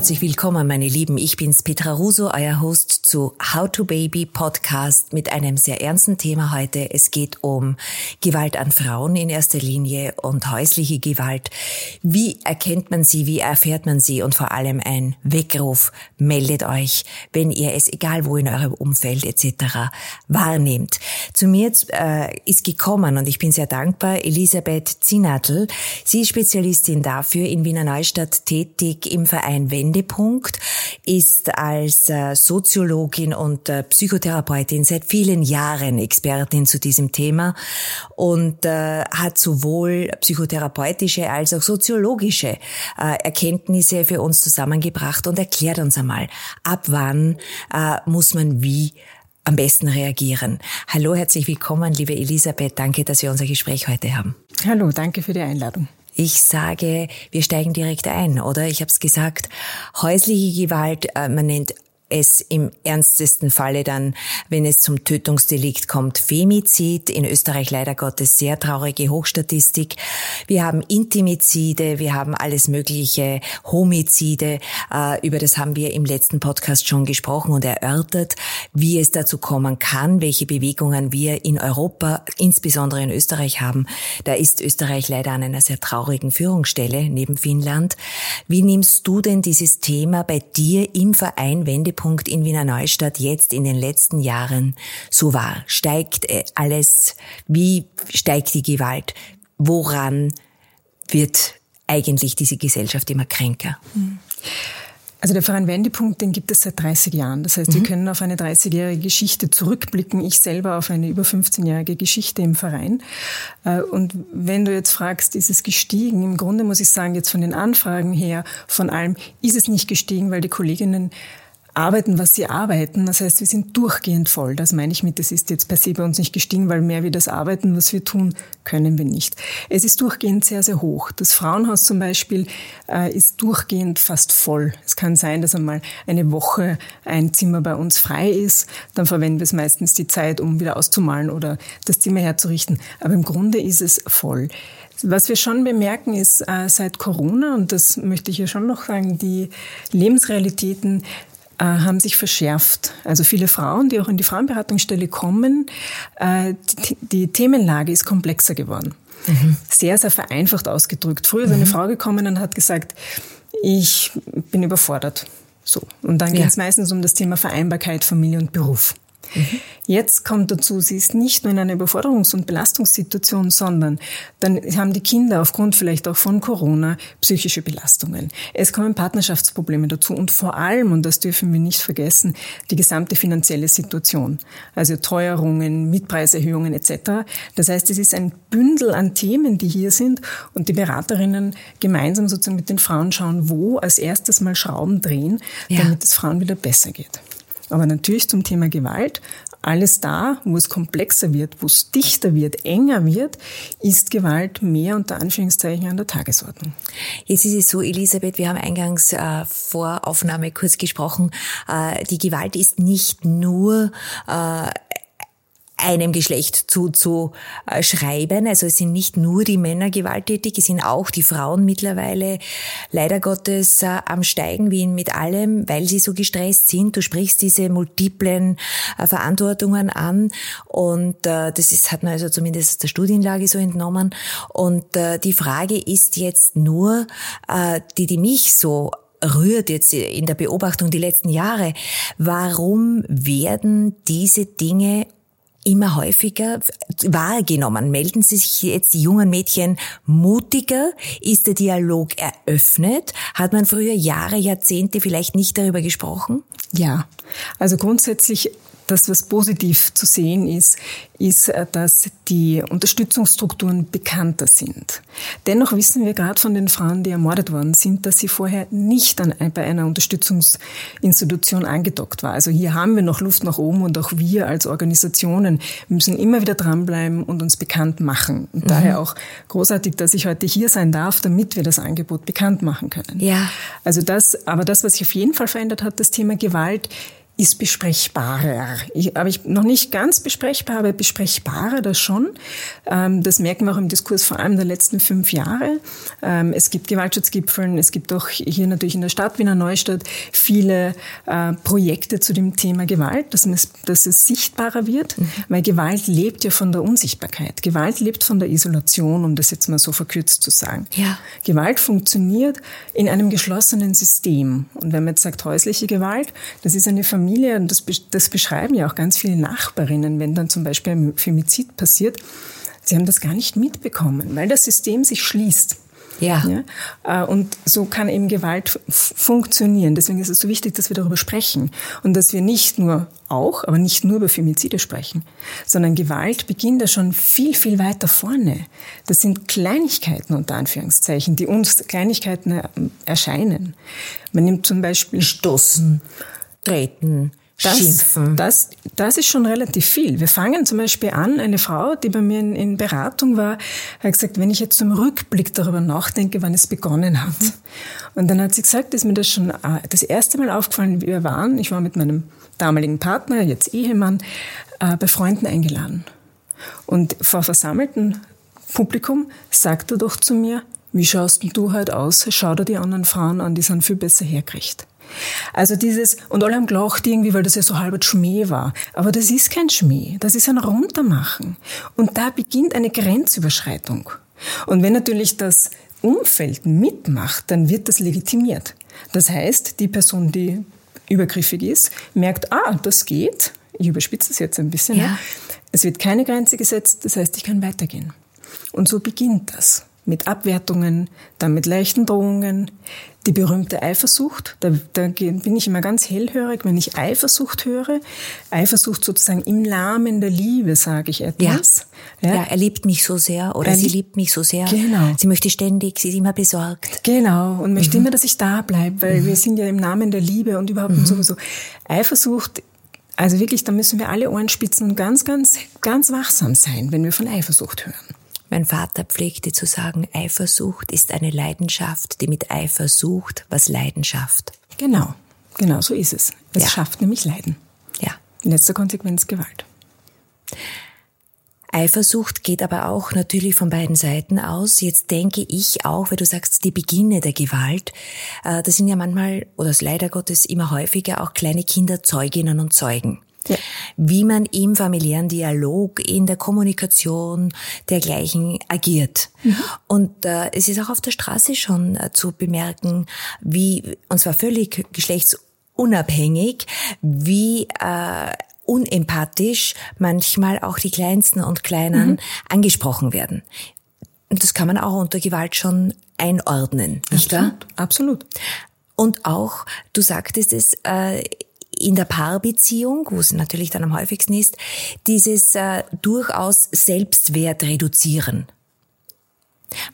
Herzlich willkommen, meine Lieben. Ich bin's Petra Russo, euer Host zu How to Baby Podcast mit einem sehr ernsten Thema heute. Es geht um Gewalt an Frauen in erster Linie und häusliche Gewalt. Wie erkennt man sie? Wie erfährt man sie? Und vor allem ein Weckruf. Meldet euch, wenn ihr es, egal wo in eurem Umfeld etc. wahrnehmt. Zu mir äh, ist gekommen und ich bin sehr dankbar Elisabeth Zinatl. Sie ist Spezialistin dafür in Wiener Neustadt tätig im Verein Wendepunkt, ist als äh, Soziologin Psychologin und äh, Psychotherapeutin, seit vielen Jahren Expertin zu diesem Thema und äh, hat sowohl psychotherapeutische als auch soziologische äh, Erkenntnisse für uns zusammengebracht und erklärt uns einmal, ab wann äh, muss man wie am besten reagieren. Hallo, herzlich willkommen, liebe Elisabeth. Danke, dass wir unser Gespräch heute haben. Hallo, danke für die Einladung. Ich sage, wir steigen direkt ein, oder? Ich habe es gesagt, häusliche Gewalt, äh, man nennt es im ernstesten Falle dann, wenn es zum Tötungsdelikt kommt, Femizid. In Österreich leider Gottes sehr traurige Hochstatistik. Wir haben Intimizide, wir haben alles mögliche Homizide. Äh, über das haben wir im letzten Podcast schon gesprochen und erörtert, wie es dazu kommen kann, welche Bewegungen wir in Europa, insbesondere in Österreich haben. Da ist Österreich leider an einer sehr traurigen Führungsstelle neben Finnland. Wie nimmst du denn dieses Thema bei dir im Verein Wende Höhepunkt in Wiener Neustadt jetzt in den letzten Jahren so war? Steigt äh, alles? Wie steigt die Gewalt? Woran wird eigentlich diese Gesellschaft immer kränker? Hm. Also der Verein Wendepunkt, den gibt es seit 30 Jahren. Das heißt, mhm. wir können auf eine 30-jährige Geschichte zurückblicken. Ich selber auf eine über 15-jährige Geschichte im Verein. Äh, und wenn du jetzt fragst, ist es gestiegen? Im Grunde muss ich sagen, jetzt von den Anfragen her, von allem, ist es nicht gestiegen, weil die Kolleginnen arbeiten, was sie arbeiten. Das heißt, wir sind durchgehend voll. Das meine ich mit, das ist jetzt per se bei uns nicht gestiegen, weil mehr wie das Arbeiten, was wir tun, können wir nicht. Es ist durchgehend sehr, sehr hoch. Das Frauenhaus zum Beispiel äh, ist durchgehend fast voll. Es kann sein, dass einmal eine Woche ein Zimmer bei uns frei ist. Dann verwenden wir es meistens die Zeit, um wieder auszumalen oder das Zimmer herzurichten. Aber im Grunde ist es voll. Was wir schon bemerken ist, äh, seit Corona, und das möchte ich ja schon noch sagen, die Lebensrealitäten äh, haben sich verschärft. Also viele Frauen, die auch in die Frauenberatungsstelle kommen, äh, die, die Themenlage ist komplexer geworden. Mhm. Sehr, sehr vereinfacht ausgedrückt. Früher ist eine mhm. Frau gekommen und hat gesagt, ich bin überfordert. So. Und dann ja. geht es meistens um das Thema Vereinbarkeit, Familie und Beruf. Mhm. Jetzt kommt dazu, sie ist nicht nur in einer Überforderungs- und Belastungssituation, sondern dann haben die Kinder aufgrund vielleicht auch von Corona psychische Belastungen. Es kommen Partnerschaftsprobleme dazu und vor allem, und das dürfen wir nicht vergessen, die gesamte finanzielle Situation. Also Teuerungen, Mietpreiserhöhungen etc. Das heißt, es ist ein Bündel an Themen, die hier sind und die Beraterinnen gemeinsam sozusagen mit den Frauen schauen, wo als erstes mal Schrauben drehen, ja. damit es Frauen wieder besser geht. Aber natürlich zum Thema Gewalt, alles da, wo es komplexer wird, wo es dichter wird, enger wird, ist Gewalt mehr unter Anführungszeichen an der Tagesordnung. Jetzt ist es so, Elisabeth, wir haben eingangs äh, vor Aufnahme kurz gesprochen, äh, die Gewalt ist nicht nur äh, einem Geschlecht zuzuschreiben. Also es sind nicht nur die Männer gewalttätig, es sind auch die Frauen mittlerweile leider Gottes äh, am Steigen wie mit allem, weil sie so gestresst sind. Du sprichst diese multiplen äh, Verantwortungen an und äh, das ist, hat man also zumindest der Studienlage so entnommen. Und die Frage ist jetzt nur, die, die mich so rührt jetzt in der Beobachtung die letzten Jahre. Warum werden diese Dinge immer häufiger wahrgenommen? Melden sich jetzt die jungen Mädchen mutiger? Ist der Dialog eröffnet? Hat man früher Jahre, Jahrzehnte vielleicht nicht darüber gesprochen? Ja, also grundsätzlich das, was positiv zu sehen ist, ist, äh, dass die Unterstützungsstrukturen bekannter sind. Dennoch wissen wir gerade von den Frauen, die ermordet worden sind, dass sie vorher nicht an, bei einer Unterstützungsinstitution angedockt war. Also hier haben wir noch Luft nach oben und auch wir als Organisationen müssen immer wieder dranbleiben und uns bekannt machen. Und mhm. daher auch großartig, dass ich heute hier sein darf, damit wir das Angebot bekannt machen können. Ja. Also das, aber das, was sich auf jeden Fall verändert hat, das Thema Gewalt, ist besprechbarer. Ich, aber ich noch nicht ganz besprechbar, aber besprechbarer das schon. Ähm, das merken wir auch im Diskurs vor allem der letzten fünf Jahre. Ähm, es gibt Gewaltschutzgipfeln, es gibt auch hier natürlich in der Stadt Wiener Neustadt viele äh, Projekte zu dem Thema Gewalt, dass es, dass es sichtbarer wird, mhm. weil Gewalt lebt ja von der Unsichtbarkeit. Gewalt lebt von der Isolation, um das jetzt mal so verkürzt zu sagen. Ja. Gewalt funktioniert in einem geschlossenen System. Und wenn man jetzt sagt häusliche Gewalt, das ist eine Familie, Familie, und das, das beschreiben ja auch ganz viele Nachbarinnen, wenn dann zum Beispiel ein Femizid passiert, sie haben das gar nicht mitbekommen, weil das System sich schließt. Ja. ja. Äh, und so kann eben Gewalt funktionieren. Deswegen ist es so wichtig, dass wir darüber sprechen und dass wir nicht nur auch, aber nicht nur über Femizide sprechen, sondern Gewalt beginnt ja schon viel, viel weiter vorne. Das sind Kleinigkeiten unter Anführungszeichen, die uns Kleinigkeiten äh, erscheinen. Man nimmt zum Beispiel Stoßen treten, das, schimpfen. Das, das ist schon relativ viel. Wir fangen zum Beispiel an, eine Frau, die bei mir in, in Beratung war, hat gesagt, wenn ich jetzt zum Rückblick darüber nachdenke, wann es begonnen hat. Mhm. Und dann hat sie gesagt, ist mir das schon äh, das erste Mal aufgefallen, wie wir waren. Ich war mit meinem damaligen Partner, jetzt Ehemann, äh, bei Freunden eingeladen. Und vor versammeltem Publikum sagt er doch zu mir, wie schaust denn du heute aus? Schau dir die anderen Frauen an, die sind viel besser hergerichtet. Also dieses, und alle haben gelacht irgendwie, weil das ja so halber Schmäh war. Aber das ist kein Schmäh, das ist ein Runtermachen. Und da beginnt eine Grenzüberschreitung. Und wenn natürlich das Umfeld mitmacht, dann wird das legitimiert. Das heißt, die Person, die übergriffig ist, merkt, ah, das geht. Ich überspitze es jetzt ein bisschen. Ja. Es wird keine Grenze gesetzt, das heißt, ich kann weitergehen. Und so beginnt das mit Abwertungen, dann mit leichten Drohungen, die berühmte Eifersucht. Da, da bin ich immer ganz hellhörig, wenn ich Eifersucht höre. Eifersucht sozusagen im Namen der Liebe, sage ich etwas. Ja, ja. ja er liebt mich so sehr oder er sie liebt mich so sehr. Genau. Sie möchte ständig, sie ist immer besorgt. Genau, und möchte mhm. immer, dass ich da bleibe, weil mhm. wir sind ja im Namen der Liebe und überhaupt mhm. sowieso. Eifersucht also wirklich, da müssen wir alle Ohren spitzen und ganz, ganz, ganz wachsam sein, wenn wir von Eifersucht hören. Mein Vater pflegte zu sagen, Eifersucht ist eine Leidenschaft, die mit Eifer sucht, was Leidenschaft. Genau, genau so ist es. Es ja. schafft nämlich Leiden. Ja. In letzter Konsequenz Gewalt. Eifersucht geht aber auch natürlich von beiden Seiten aus. Jetzt denke ich auch, weil du sagst, die Beginne der Gewalt, äh, das sind ja manchmal, oder es leider Gottes immer häufiger auch kleine Kinder Zeuginnen und Zeugen. Ja. Wie man im familiären Dialog, in der Kommunikation dergleichen agiert. Mhm. Und äh, es ist auch auf der Straße schon äh, zu bemerken, wie, und zwar völlig geschlechtsunabhängig, wie äh, unempathisch manchmal auch die Kleinsten und Kleinen mhm. angesprochen werden. Und das kann man auch unter Gewalt schon einordnen, nicht wahr? Absolut. Und auch, du sagtest es, äh, in der Paarbeziehung, wo es natürlich dann am häufigsten ist, dieses äh, durchaus Selbstwert reduzieren.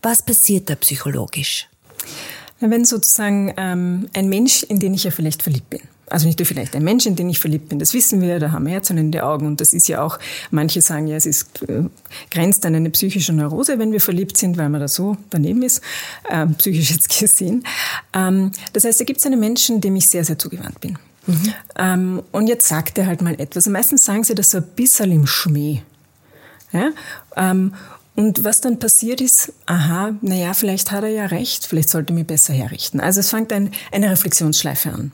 Was passiert da psychologisch? Wenn sozusagen ähm, ein Mensch, in den ich ja vielleicht verliebt bin, also nicht nur vielleicht ein Mensch, in den ich verliebt bin, das wissen wir, da haben wir Herzen in den Augen und das ist ja auch, manche sagen ja, es ist, äh, grenzt an eine psychische Neurose, wenn wir verliebt sind, weil man da so daneben ist, äh, psychisch jetzt gesehen. Ähm, das heißt, da gibt es einen Menschen, dem ich sehr, sehr zugewandt bin. Mhm. Ähm, und jetzt sagt er halt mal etwas. Meistens sagen sie das so ein bisschen im Schmäh. Ja? Ähm, und was dann passiert ist, aha, naja, vielleicht hat er ja recht, vielleicht sollte er mich besser herrichten. Also es fängt ein, eine Reflexionsschleife an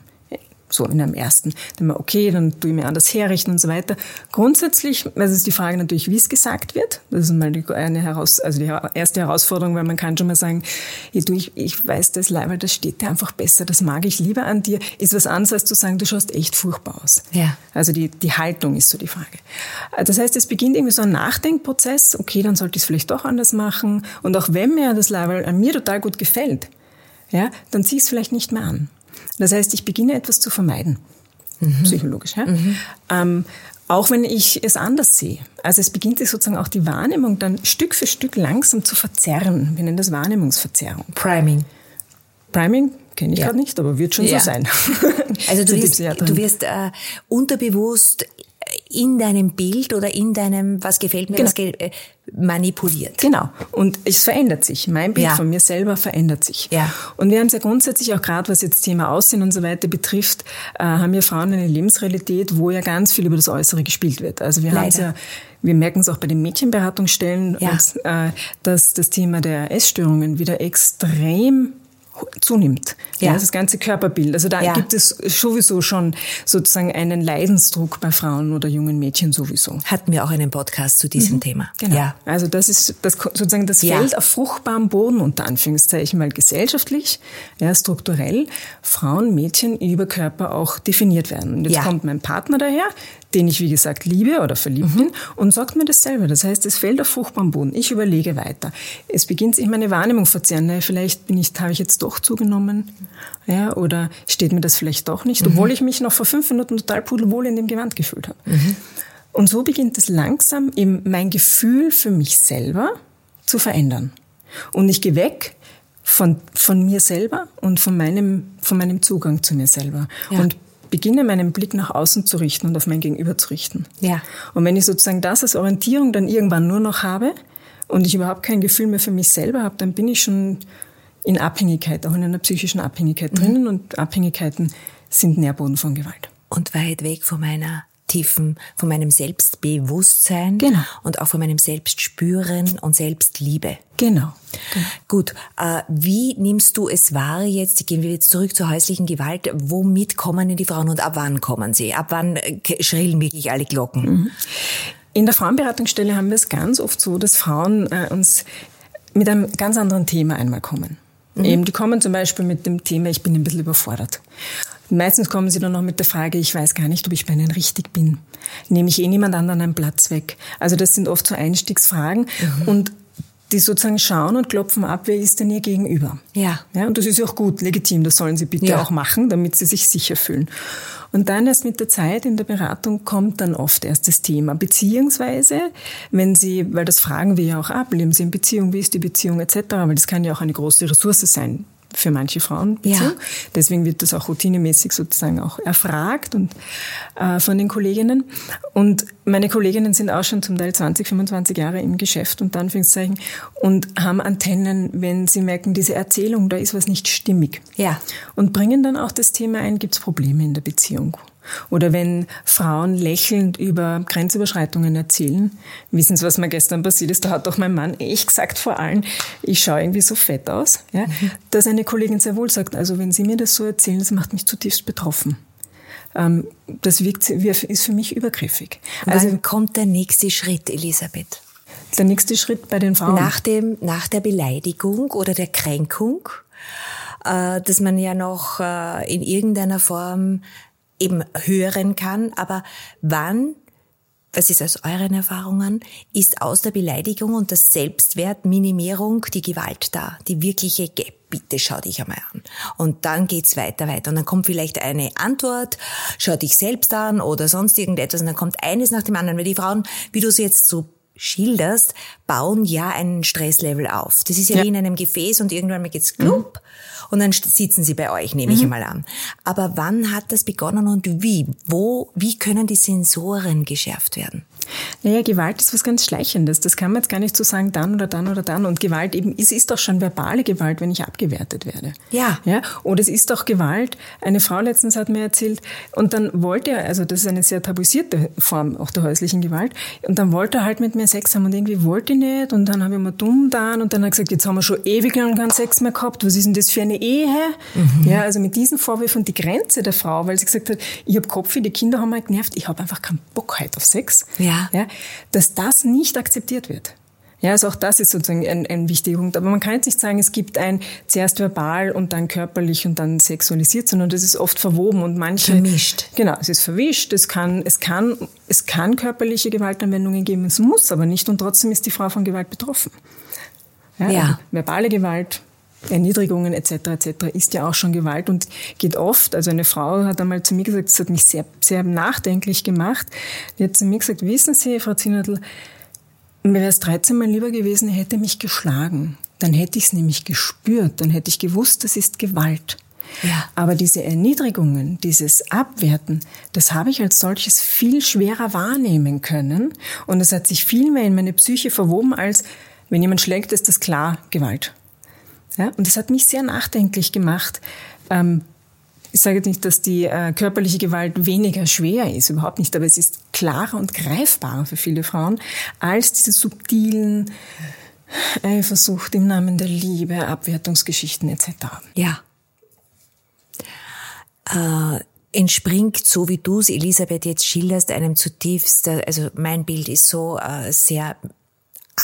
so in einem ersten. Dann mal, okay, dann tue ich mir anders herrichten und so weiter. Grundsätzlich, also ist die Frage natürlich, wie es gesagt wird. Das ist mal die, eine heraus, also die erste Herausforderung, weil man kann schon mal sagen, ich, ich, ich weiß das Leiber, das steht dir einfach besser, das mag ich lieber an dir, ist was anderes als zu sagen, du schaust echt furchtbar aus. Ja. Also die, die Haltung ist so die Frage. Das heißt, es beginnt irgendwie so ein Nachdenkprozess, okay, dann sollte ich es vielleicht doch anders machen. Und auch wenn mir das Leiber an mir total gut gefällt, ja, dann zieh es vielleicht nicht mehr an. Das heißt, ich beginne etwas zu vermeiden, mhm. psychologisch. Ja? Mhm. Ähm, auch wenn ich es anders sehe. Also es beginnt sich sozusagen auch die Wahrnehmung dann Stück für Stück langsam zu verzerren. Wir nennen das Wahrnehmungsverzerrung. Priming. Priming kenne ich ja. gerade nicht, aber wird schon ja. so sein. Also du wirst, du wirst äh, unterbewusst in deinem Bild oder in deinem, was gefällt mir, Genau. was ge äh, manipuliert. Genau. Und es verändert sich. Mein Bild Ja. von mir selber verändert sich. Ja. Und wir haben es ja grundsätzlich auch gerade, was jetzt Thema Aussehen und so weiter betrifft, äh, haben ja Frauen eine Lebensrealität, wo ja ganz viel über das Äußere gespielt wird. Also wir haben es ja, wir merken es auch bei den Mädchenberatungsstellen, Ja. und, äh, dass das Thema der Essstörungen wieder extrem zunimmt. Ja. Ja. das ganze Körperbild. Also da Ja. gibt es sowieso schon sozusagen einen Leidensdruck bei Frauen oder jungen Mädchen sowieso. Hatten wir auch einen Podcast zu diesem Thema. Genau. Ja. Also das ist das, sozusagen das Ja. Feld auf fruchtbarem Boden unter Anführungszeichen, weil gesellschaftlich, ja, strukturell Frauen, Mädchen über Körper auch definiert werden. Und jetzt kommt mein Partner daher, den ich wie gesagt liebe oder verliebt bin und sagt mir dasselbe. Das heißt, es fällt auf fruchtbarem Boden. Ich überlege weiter. Es beginnt sich meine Wahrnehmung verzerren. Vielleicht bin ich, habe ich jetzt doch zugenommen, ja, oder steht mir das vielleicht doch nicht, obwohl ich mich noch vor fünf Minuten total pudelwohl in dem Gewand gefühlt habe. Und so beginnt es langsam eben mein Gefühl für mich selber zu verändern. Und ich gehe weg von, von mir selber und von meinem, von meinem Zugang zu mir selber. Ja. Und beginne meinen Blick nach außen zu richten und auf mein Gegenüber zu richten. Ja. Und wenn ich sozusagen das als Orientierung dann irgendwann nur noch habe und ich überhaupt kein Gefühl mehr für mich selber habe, dann bin ich schon in Abhängigkeit, auch in einer psychischen Abhängigkeit Mhm. drinnen und Abhängigkeiten sind Nährboden von Gewalt. Und weit weg von meiner tiefen, von meinem Selbstbewusstsein Genau. und auch von meinem Selbstspüren und Selbstliebe. Genau. Gut, äh, wie nimmst du es wahr jetzt, gehen wir jetzt zurück zur häuslichen Gewalt, womit kommen denn die Frauen und ab wann kommen sie? Ab wann äh, schrillen wirklich alle Glocken? Mhm. In der Frauenberatungsstelle haben wir es ganz oft so, dass Frauen äh, uns mit einem ganz anderen Thema einmal kommen. Eben, die kommen zum Beispiel mit dem Thema, ich bin ein bisschen überfordert. Meistens kommen sie dann noch mit der Frage, ich weiß gar nicht, ob ich bei Ihnen richtig bin. Nehme ich eh niemand anderen einen Platz weg? Also das sind oft so Einstiegsfragen und die sozusagen schauen und klopfen ab, wer ist denn ihr gegenüber? Ja. Ja, und das ist ja auch gut, legitim, das sollen sie bitte Ja. auch machen, damit sie sich sicher fühlen. Und dann erst mit der Zeit in der Beratung kommt dann oft erst das Thema, beziehungsweise, wenn sie, weil das fragen wir ja auch ab, leben sie in Beziehung, wie ist die Beziehung etc., weil das kann ja auch eine große Ressource sein für manche Frauen. Ja. Deswegen wird das auch routinemäßig sozusagen auch erfragt und äh, von den Kolleginnen. Und meine Kolleginnen sind auch schon zum Teil 20, 25 Jahre im Geschäft unter Anführungszeichen und haben Antennen, wenn sie merken, diese Erzählung, da ist was nicht stimmig. Ja. Und bringen dann auch das Thema ein, gibt es Probleme in der Beziehung? Oder wenn Frauen lächelnd über Grenzüberschreitungen erzählen, wissen Sie, was mir gestern passiert ist? Da hat doch mein Mann echt gesagt vor allem, ich schaue irgendwie so fett aus, ja, dass eine Kollegin sehr wohl sagt, also wenn Sie mir das so erzählen, das macht mich zutiefst betroffen. Ähm, das wirkt, ist für mich übergriffig. Also Also Wann kommt der nächste Schritt, Elisabeth? der nächste Schritt bei den Frauen. Nach dem, nach der Beleidigung oder der Kränkung, äh, dass man ja noch äh, in irgendeiner Form eben hören kann, aber wann, was ist aus euren Erfahrungen, ist aus der Beleidigung und der Selbstwertminimierung die Gewalt da, die wirkliche Geh, bitte schau dich einmal an. Und dann geht's weiter, weiter. Und dann kommt vielleicht eine Antwort, schau dich selbst an oder sonst irgendetwas. Und dann kommt eines nach dem anderen. Weil die Frauen, wie du sie jetzt so schilderst, bauen ja einen Stresslevel auf. Das ist ja, Ja. wie in einem Gefäß und irgendwann mal geht's klump und dann sitzen sie bei euch, nehme ich einmal an. Aber wann hat das begonnen und wie? Wo, wie können die Sensoren geschärft werden? Naja, Gewalt ist was ganz Schleichendes. Das kann man jetzt gar nicht so sagen, dann oder dann oder dann. Und Gewalt eben, es ist doch schon verbale Gewalt, wenn ich abgewertet werde. Ja. ja. Oder es ist doch Gewalt. Eine Frau letztens hat mir erzählt, und dann wollte er, also das ist eine sehr tabuisierte Form auch der häuslichen Gewalt, und dann wollte er halt mit mir Sex haben und irgendwie wollte ich nicht. Und dann habe ich mir dumm da und dann hat er gesagt, jetzt haben wir schon ewig lang keinen Sex mehr gehabt. Was ist denn das für eine Ehe? Ja, also mit diesen Vorwürfen und die Grenze der Frau, weil sie gesagt hat, ich habe Kopf, die Kinder haben mich genervt, ich habe einfach keinen Bock heute auf Sex Ja. ja, dass das nicht akzeptiert wird. Ja, also auch das ist sozusagen ein, ein wichtiger Punkt. Aber man kann jetzt nicht sagen, es gibt ein zuerst verbal und dann körperlich und dann sexualisiert, sondern das ist oft verwoben und manche Vermischt. Genau, es ist verwischt. Es kann, es kann, es kann körperliche Gewaltanwendungen geben. Es muss aber nicht und trotzdem ist die Frau von Gewalt betroffen. Ja, Ja. Also verbale Gewalt. Erniedrigungen etc. etc. ist ja auch schon Gewalt und geht oft. Also eine Frau hat einmal zu mir gesagt, das hat mich sehr, sehr nachdenklich gemacht. Die hat zu mir gesagt, wissen Sie, Frau Zinnertl, mir wäre es 13 Mal lieber gewesen, er hätte mich geschlagen. Dann hätte ich es nämlich gespürt, dann hätte ich gewusst, das ist Gewalt. Ja. Aber diese Erniedrigungen, dieses Abwerten, das habe ich als solches viel schwerer wahrnehmen können. Und es hat sich viel mehr in meine Psyche verwoben, als wenn jemand schlägt, ist das klar Gewalt. Ja? Und das hat mich sehr nachdenklich gemacht. Ähm, ich sage jetzt nicht, dass die äh, körperliche Gewalt weniger schwer ist, überhaupt nicht, aber es ist klarer und greifbarer für viele Frauen als diese subtilen Eifersucht im Namen der Liebe, Abwertungsgeschichten etc. Ja. Äh, entspringt, so wie du es, Elisabeth, jetzt schilderst, einem zutiefst, also mein Bild ist so äh, sehr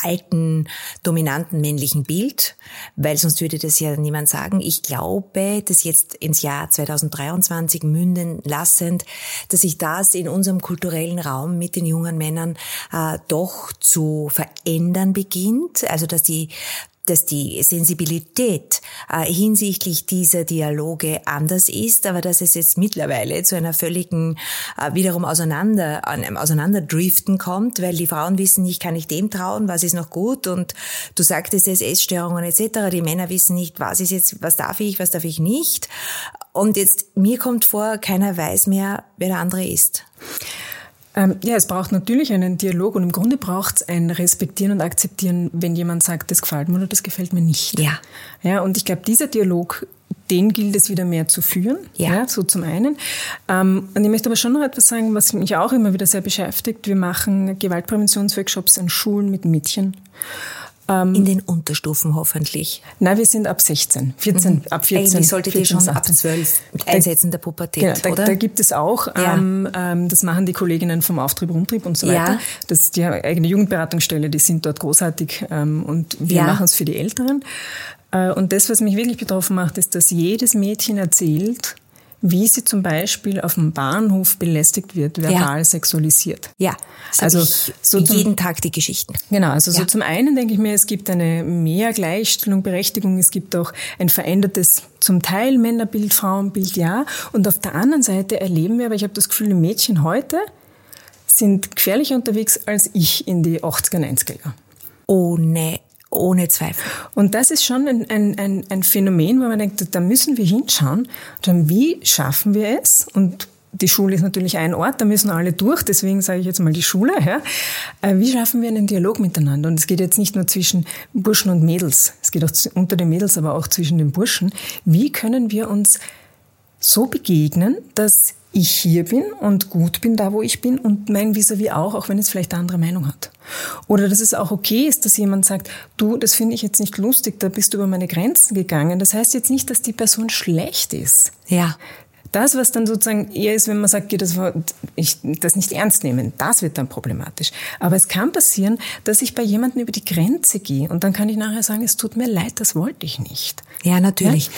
alten, dominanten männlichen Bild, weil sonst würde das ja niemand sagen. Ich glaube, dass jetzt ins Jahr 2023 münden lassend, dass sich das in unserem kulturellen Raum mit den jungen Männern äh, doch zu verändern beginnt. Also, dass die dass die Sensibilität äh, hinsichtlich dieser Dialoge anders ist, aber dass es jetzt mittlerweile zu einer völligen äh, wiederum auseinander, einem Auseinanderdriften kommt, weil die Frauen wissen nicht, kann ich dem trauen, was ist noch gut und du sagtest es, Essstörungen etc. Die Männer wissen nicht, was ist jetzt, was darf ich, was darf ich nicht. Und jetzt mir kommt vor, keiner weiß mehr, wer der andere ist. Ähm, ja, es braucht natürlich einen Dialog und im Grunde braucht es ein Respektieren und Akzeptieren, wenn jemand sagt, das gefällt mir oder das gefällt mir nicht. Ja. Ja, und ich glaube, dieser Dialog, den gilt es wieder mehr zu führen. Ja. ja so zum einen. Ähm, und ich möchte aber schon noch etwas sagen, was mich auch immer wieder sehr beschäftigt. Wir machen Gewaltpräventionsworkshops an Schulen mit Mädchen. Ähm, In den Unterstufen hoffentlich. Nein, wir sind ab 16, 14, mhm. ab 14. Eigentlich solltet 14, ihr schon 18. ab 12 mit Einsätzen der Pubertät, genau, da, oder? Da gibt es auch, ja. ähm, ähm, das machen die Kolleginnen vom Auftrieb, Rundtrieb und so weiter. Ja. Das die eigene Jugendberatungsstelle, die sind dort großartig ähm, und wir ja. machen es für die Älteren. Äh, und das, was mich wirklich betroffen macht, ist, dass jedes Mädchen erzählt, wie sie zum Beispiel auf dem Bahnhof belästigt wird, verbal ja. sexualisiert. Ja, also so jeden Tag die Geschichten. Genau, also ja. so zum einen denke ich mir, es gibt eine mehr Gleichstellung, Berechtigung, es gibt auch ein verändertes zum Teil Männerbild, Frauenbild, ja. Und auf der anderen Seite erleben wir, aber ich habe das Gefühl, die Mädchen heute sind gefährlicher unterwegs als ich in die 80er, 90er Jahre. Ohne ohne Zweifel. Und das ist schon ein, ein, ein, ein Phänomen, wo man denkt, da müssen wir hinschauen. Dann, wie schaffen wir es? Und die Schule ist natürlich ein Ort, da müssen alle durch, deswegen sage ich jetzt mal die Schule. Ja. Äh, wie schaffen wir einen Dialog miteinander? Und es geht jetzt nicht nur zwischen Burschen und Mädels, es geht auch unter den Mädels, aber auch zwischen den Burschen. Wie können wir uns so begegnen, dass ich hier bin und gut bin da, wo ich bin und mein Vis-à-vis auch, auch wenn es vielleicht eine andere Meinung hat. Oder dass es auch okay ist, dass jemand sagt, du, das finde ich jetzt nicht lustig, da bist du über meine Grenzen gegangen. Das heißt jetzt nicht, dass die Person schlecht ist. Ja. Das, was dann sozusagen eher ist, wenn man sagt, das, war, ich das nicht ernst nehmen, das wird dann problematisch. Aber es kann passieren, dass ich bei jemandem über die Grenze gehe und dann kann ich nachher sagen, es tut mir leid, das wollte ich nicht. Ja, natürlich. Ja?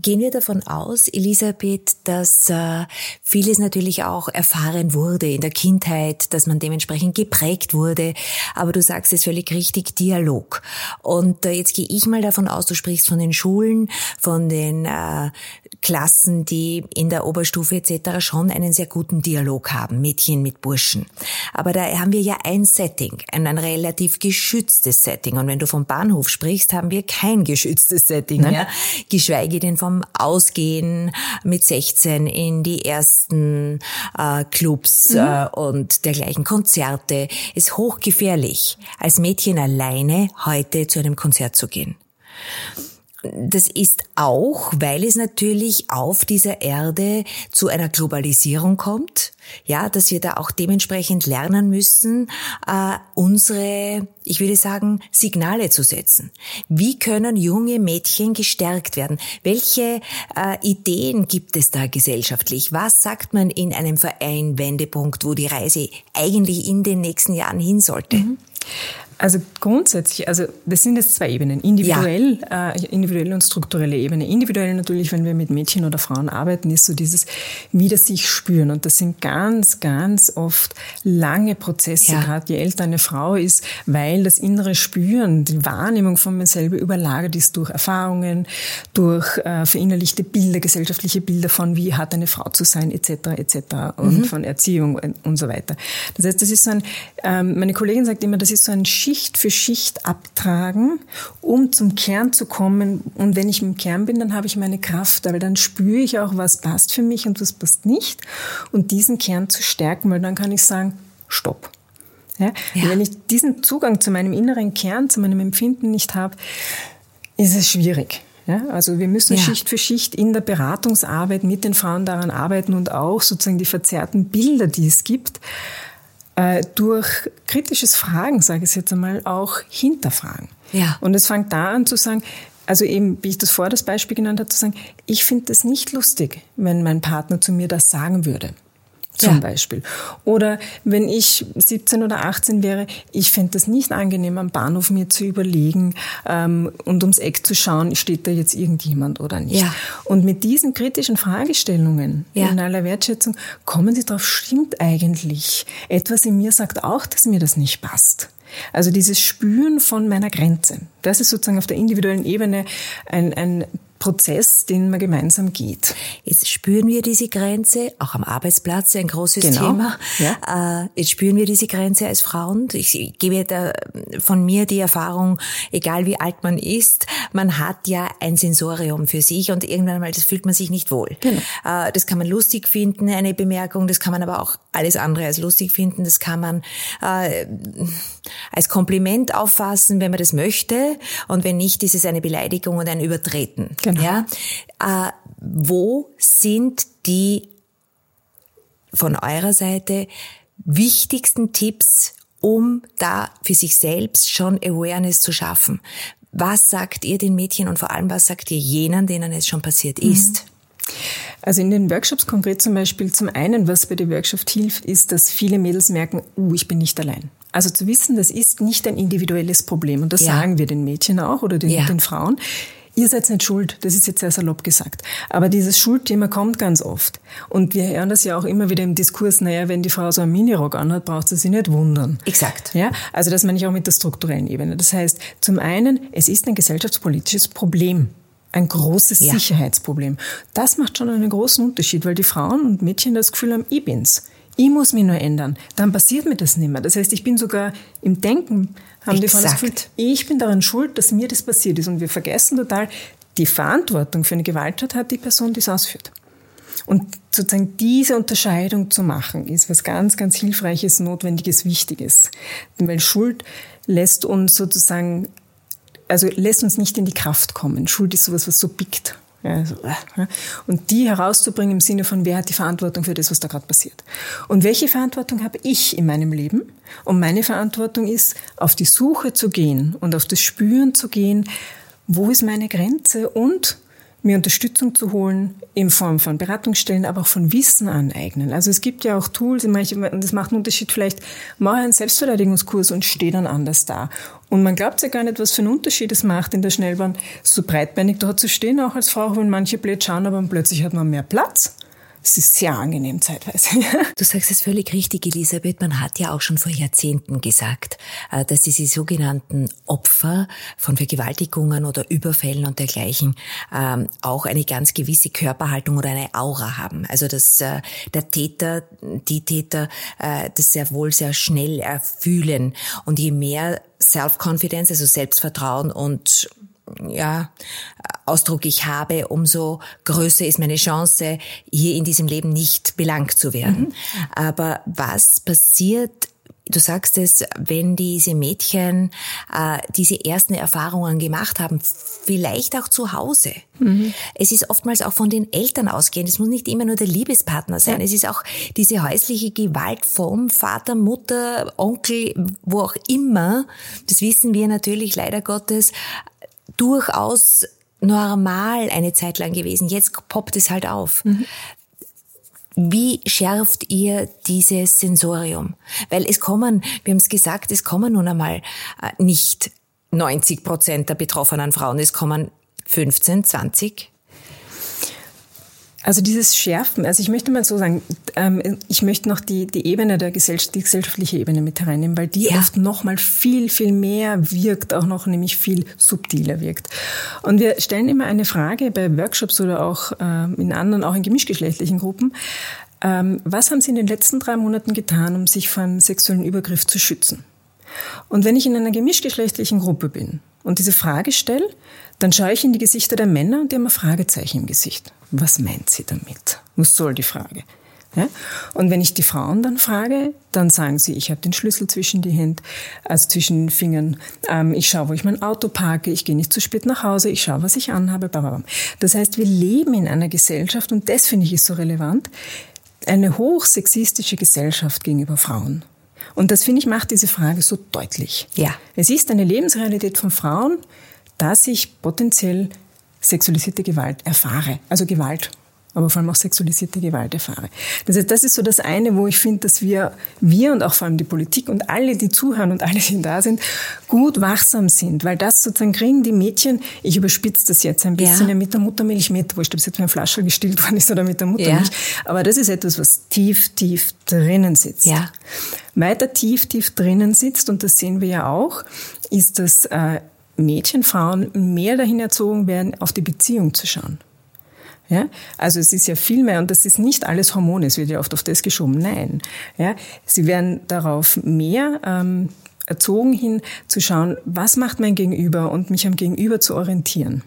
Gehen wir davon aus, Elisabeth, dass äh, vieles natürlich auch erfahren wurde in der Kindheit, dass man dementsprechend geprägt wurde. Aber du sagst es völlig richtig, Dialog. Und äh, jetzt gehe ich mal davon aus, du sprichst von den Schulen, von den äh, Klassen, die in der Oberstufe etc. schon einen sehr guten Dialog haben, Mädchen mit Burschen. Aber da haben wir ja ein Setting, ein, ein relativ geschütztes Setting. Und wenn du vom Bahnhof sprichst, haben wir kein geschütztes Setting mehr, geschweige denn vom Ausgehen mit 16 in die ersten äh, Clubs mhm. äh, und dergleichen Konzerte. Ist hochgefährlich, als Mädchen alleine heute zu einem Konzert zu gehen. Das ist auch, weil es natürlich auf dieser Erde zu einer Globalisierung kommt, ja, dass wir da auch dementsprechend lernen müssen, äh, unsere, ich würde sagen, Signale zu setzen. Wie können junge Mädchen gestärkt werden? Welche äh, Ideen gibt es da gesellschaftlich? Was sagt man in einem Verein Wendepunkt, wo die Reise eigentlich in den nächsten Jahren hin sollte? Mhm. Also grundsätzlich, also das sind jetzt zwei Ebenen, individuell, ja. äh, individuelle und strukturelle Ebene. Individuell natürlich, wenn wir mit Mädchen oder Frauen arbeiten, ist so dieses wieder sich spüren und das sind ganz, ganz oft lange Prozesse, ja. gerade je älter eine Frau ist, weil das innere Spüren, die Wahrnehmung von mir selber überlagert ist durch Erfahrungen, durch äh, verinnerlichte Bilder, gesellschaftliche Bilder von wie hat eine Frau zu sein etc. etc. und mhm. von Erziehung und so weiter. Das heißt, das ist so ein, ähm, meine Kollegin sagt immer, das ist so ein Schiff Schicht für Schicht abtragen, um zum Kern zu kommen. Und wenn ich im Kern bin, dann habe ich meine Kraft, weil dann spüre ich auch, was passt für mich und was passt nicht. Und diesen Kern zu stärken, weil dann kann ich sagen, stopp. Ja? ja. Wenn ich diesen Zugang zu meinem inneren Kern, zu meinem Empfinden nicht habe, ist es schwierig. Ja, also wir müssen ja. Schicht für Schicht in der Beratungsarbeit mit den Frauen daran arbeiten und auch sozusagen die verzerrten Bilder, die es gibt, äh, durch kritisches Fragen, sage ich jetzt einmal, auch hinterfragen. Ja. Und es fängt da an zu sagen, also eben, wie ich das vor das Beispiel genannt habe, zu sagen, ich finde das nicht lustig, wenn mein Partner zu mir das sagen würde zum ja. Beispiel. Oder wenn ich 17 oder 18 wäre, ich fände das nicht angenehm, am Bahnhof mir zu überlegen ähm, und ums Eck zu schauen, steht da jetzt irgendjemand oder nicht. Ja. Und mit diesen kritischen Fragestellungen ja. in aller Wertschätzung kommen Sie drauf, stimmt eigentlich. Etwas in mir sagt auch, dass mir das nicht passt. Also dieses Spüren von meiner Grenze, das ist sozusagen auf der individuellen Ebene ein, ein Prozess, den man gemeinsam geht. Jetzt spüren wir diese Grenze, auch am Arbeitsplatz ein großes genau. Thema. Ja. Äh, jetzt spüren wir diese Grenze als Frauen. Ich gebe da von mir die Erfahrung, egal wie alt man ist, man hat ja ein Sensorium für sich und irgendwann mal, das fühlt man sich nicht wohl. Genau. Äh, das kann man lustig finden, eine Bemerkung, das kann man aber auch alles andere als lustig finden, das kann man äh, als Kompliment auffassen, wenn man das möchte und wenn nicht, ist es eine Beleidigung und ein Übertreten. Genau. Genau. Ja, äh, wo sind die von eurer Seite wichtigsten Tipps, um da für sich selbst schon Awareness zu schaffen? Was sagt ihr den Mädchen und vor allem was sagt ihr jenen, denen es schon passiert mhm. ist? Also in den Workshops konkret zum Beispiel, zum einen, was bei der Workshop hilft, ist, dass viele Mädels merken, uh, ich bin nicht allein. Also zu wissen, das ist nicht ein individuelles Problem. Und das ja. sagen wir den Mädchen auch oder den, ja. den Frauen ihr seid nicht schuld, das ist jetzt sehr salopp gesagt. Aber dieses Schuldthema kommt ganz oft. Und wir hören das ja auch immer wieder im Diskurs, naja, wenn die Frau so einen Minirock anhat, braucht sie sich nicht wundern. Exakt. Ja, also das meine ich auch mit der strukturellen Ebene. Das heißt, zum einen, es ist ein gesellschaftspolitisches Problem ein großes ja. Sicherheitsproblem. Das macht schon einen großen Unterschied, weil die Frauen und Mädchen das Gefühl haben, ich bin's. Ich muss mich nur ändern. Dann passiert mir das nicht mehr. Das heißt, ich bin sogar im Denken haben Exakt. die Frauen das Gefühl, ich bin daran schuld, dass mir das passiert ist. Und wir vergessen total, die Verantwortung für eine Gewalttat hat die Person, die es ausführt. Und sozusagen diese Unterscheidung zu machen, ist was ganz, ganz Hilfreiches, Notwendiges, Wichtiges. Weil Schuld lässt uns sozusagen, also lässt uns nicht in die Kraft kommen. Schuld ist sowas, was so biegt. Also, und die herauszubringen im Sinne von, wer hat die Verantwortung für das, was da gerade passiert. Und welche Verantwortung habe ich in meinem Leben? Und meine Verantwortung ist, auf die Suche zu gehen und auf das Spüren zu gehen, wo ist meine Grenze und mir Unterstützung zu holen in Form von Beratungsstellen, aber auch von Wissen aneignen. Also es gibt ja auch Tools, das macht einen Unterschied, vielleicht mache einen Selbstverteidigungskurs und stehe dann anders da. Und man glaubt ja gar nicht, was für einen Unterschied es macht, in der Schnellbahn so breitbeinig dort zu stehen, auch als Frau, wenn manche blöd schauen, aber plötzlich hat man mehr Platz. Es ist sehr angenehm zeitweise. Du sagst es völlig richtig, Elisabeth. Man hat ja auch schon vor Jahrzehnten gesagt, äh, dass diese sogenannten Opfer von Vergewaltigungen oder Überfällen und dergleichen ähm, auch eine ganz gewisse Körperhaltung oder eine Aura haben. Also dass äh, der Täter, die Täter äh, das sehr wohl sehr schnell erfühlen. Und je mehr Self-Confidence, also Selbstvertrauen und ja, Ausdruck ich habe, umso größer ist meine Chance, hier in diesem Leben nicht belangt zu werden. Mhm. Aber was passiert, Du sagst es, wenn diese Mädchen äh, diese ersten Erfahrungen gemacht haben, vielleicht auch zu Hause. Mhm. Es ist oftmals auch von den Eltern ausgehend. Es muss nicht immer nur der Liebespartner sein. Ja. Es ist auch diese häusliche Gewalt vom Vater, Mutter, Onkel, wo auch immer. Das wissen wir natürlich leider Gottes durchaus normal eine Zeit lang gewesen. Jetzt poppt es halt auf. Mhm. Wie schärft ihr dieses Sensorium? Weil es kommen, wir haben es gesagt, es kommen nun einmal äh, nicht 90 Prozent der betroffenen Frauen, es kommen 15, 20, also dieses Schärfen, also ich möchte mal so sagen, ähm, ich möchte noch die, die Ebene der Gesellschaft, die gesellschaftliche Ebene mit hereinnehmen, weil die ja. oft noch mal viel, viel mehr wirkt, auch noch nämlich viel subtiler wirkt. Und wir stellen immer eine Frage bei Workshops oder auch ähm, in anderen, auch in gemischgeschlechtlichen Gruppen. Ähm, was haben Sie in den letzten drei Monaten getan, um sich vor einem sexuellen Übergriff zu schützen? Und wenn ich in einer gemischtgeschlechtlichen Gruppe bin und diese Frage stelle, dann schaue ich in die Gesichter der Männer und die haben ein Fragezeichen im Gesicht. Was meint sie damit? Was soll die Frage? Ja? Und wenn ich die Frauen dann frage, dann sagen sie, ich habe den Schlüssel zwischen die Hände, also zwischen den Fingern. Ähm, ich schaue, wo ich mein Auto parke. Ich gehe nicht zu spät nach Hause. Ich schaue, was ich anhabe. Blablabla. Das heißt, wir leben in einer Gesellschaft und das finde ich ist so relevant. Eine hochsexistische Gesellschaft gegenüber Frauen. Und das finde ich macht diese Frage so deutlich. Ja. Es ist eine Lebensrealität von Frauen, dass ich potenziell sexualisierte Gewalt erfahre. Also Gewalt aber vor allem auch sexualisierte Gewalt erfahre. Das heißt, das ist so das eine, wo ich finde, dass wir, wir und auch vor allem die Politik und alle, die zuhören und alle, die da sind, gut wachsam sind, weil das sozusagen kriegen die Mädchen, ich überspitze das jetzt ein bisschen, ja, mit der Muttermilch mit, wurscht, ob es jetzt mit einem Flasche gestillt worden ist oder mit der Muttermilch, ja. aber das ist etwas, was tief, tief drinnen sitzt. Ja. Weiter tief, tief drinnen sitzt, und das sehen wir ja auch, ist, dass äh, Mädchen, Frauen mehr dahin erzogen werden, auf die Beziehung zu schauen. Ja? Also es ist ja viel mehr, und das ist nicht alles Hormone, es wird ja oft auf das geschoben. Nein. Ja? Sie werden darauf mehr ähm, erzogen hin, zu schauen, was macht mein Gegenüber und mich am Gegenüber zu orientieren.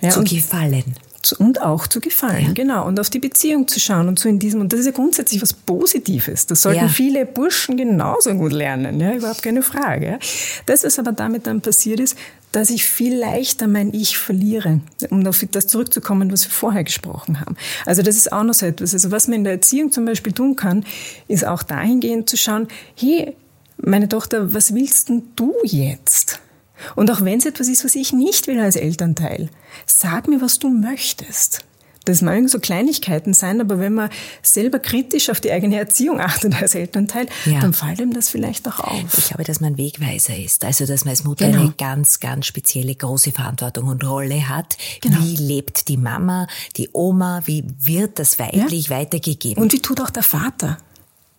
Ja, zu gefallen und auch zu gefallen, ja. genau. Und auf die Beziehung zu schauen und so in diesem, und das ist ja grundsätzlich was Positives. Das sollten ja. viele Burschen genauso gut lernen, ja, überhaupt keine Frage. Das, was aber damit dann passiert ist, dass ich viel leichter mein Ich verliere, um auf das zurückzukommen, was wir vorher gesprochen haben. Also das ist auch noch so etwas. Also was man in der Erziehung zum Beispiel tun kann, ist auch dahingehend zu schauen, hey, meine Tochter, was willst denn du jetzt? Und auch wenn es etwas ist, was ich nicht will als Elternteil, sag mir, was du möchtest. Das mögen so Kleinigkeiten sein, aber wenn man selber kritisch auf die eigene Erziehung achtet als Elternteil, ja. dann fällt ihm das vielleicht auch auf. Ich glaube, dass man Wegweiser ist. Also, dass man als Mutter genau. eine ganz, ganz spezielle große Verantwortung und Rolle hat. Genau. Wie lebt die Mama, die Oma, wie wird das weiblich ja. weitergegeben? Und wie tut auch der Vater?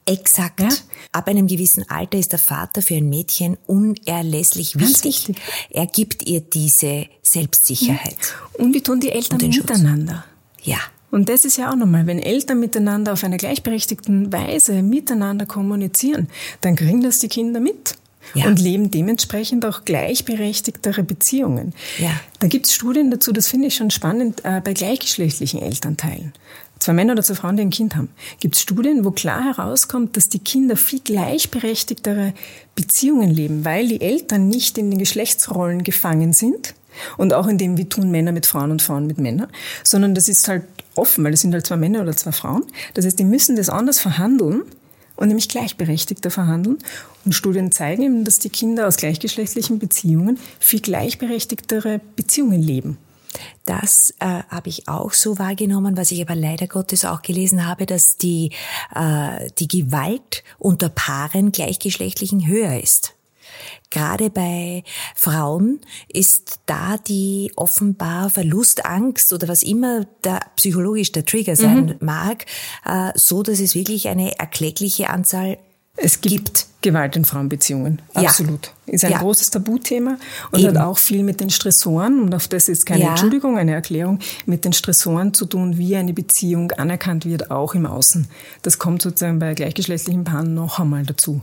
Exakt. Ja? Ab einem gewissen Alter ist der Vater für ein Mädchen unerlässlich wichtig. wichtig. Er gibt ihr diese Selbstsicherheit. Und wie tun die Eltern miteinander? Ja. Und das ist ja auch nochmal, wenn Eltern miteinander auf einer gleichberechtigten Weise miteinander kommunizieren, dann kriegen das die Kinder mit. Ja. und leben dementsprechend auch gleichberechtigtere Beziehungen. Ja. Da gibt es Studien dazu, das finde ich schon spannend, äh, bei gleichgeschlechtlichen Elternteilen zwei Männer oder zwei Frauen, die ein Kind haben, gibt es Studien, wo klar herauskommt, dass die Kinder viel gleichberechtigtere Beziehungen leben, weil die Eltern nicht in den Geschlechtsrollen gefangen sind und auch in dem, wie tun Männer mit Frauen und Frauen mit Männern, sondern das ist halt offen, weil es sind halt zwei Männer oder zwei Frauen. Das heißt, die müssen das anders verhandeln und nämlich gleichberechtigter verhandeln. Und Studien zeigen eben, dass die Kinder aus gleichgeschlechtlichen Beziehungen viel gleichberechtigtere Beziehungen leben. Das äh, habe ich auch so wahrgenommen, was ich aber leider Gottes auch gelesen habe, dass die, äh, die Gewalt unter Paaren gleichgeschlechtlichen höher ist. Gerade bei Frauen ist da die offenbar Verlustangst oder was immer da psychologisch der Trigger sein mhm. mag, äh, so dass es wirklich eine erklägliche Anzahl es gibt, gibt, Gewalt in Frauenbeziehungen. Absolut. Ja. Ist ein ja. großes Tabuthema und Eben. hat auch viel mit den Stressoren, und auf das ist keine ja. Entschuldigung, eine Erklärung, mit den Stressoren zu tun, wie eine Beziehung anerkannt wird, auch im Außen. Das kommt sozusagen bei gleichgeschlechtlichen Paaren noch einmal dazu.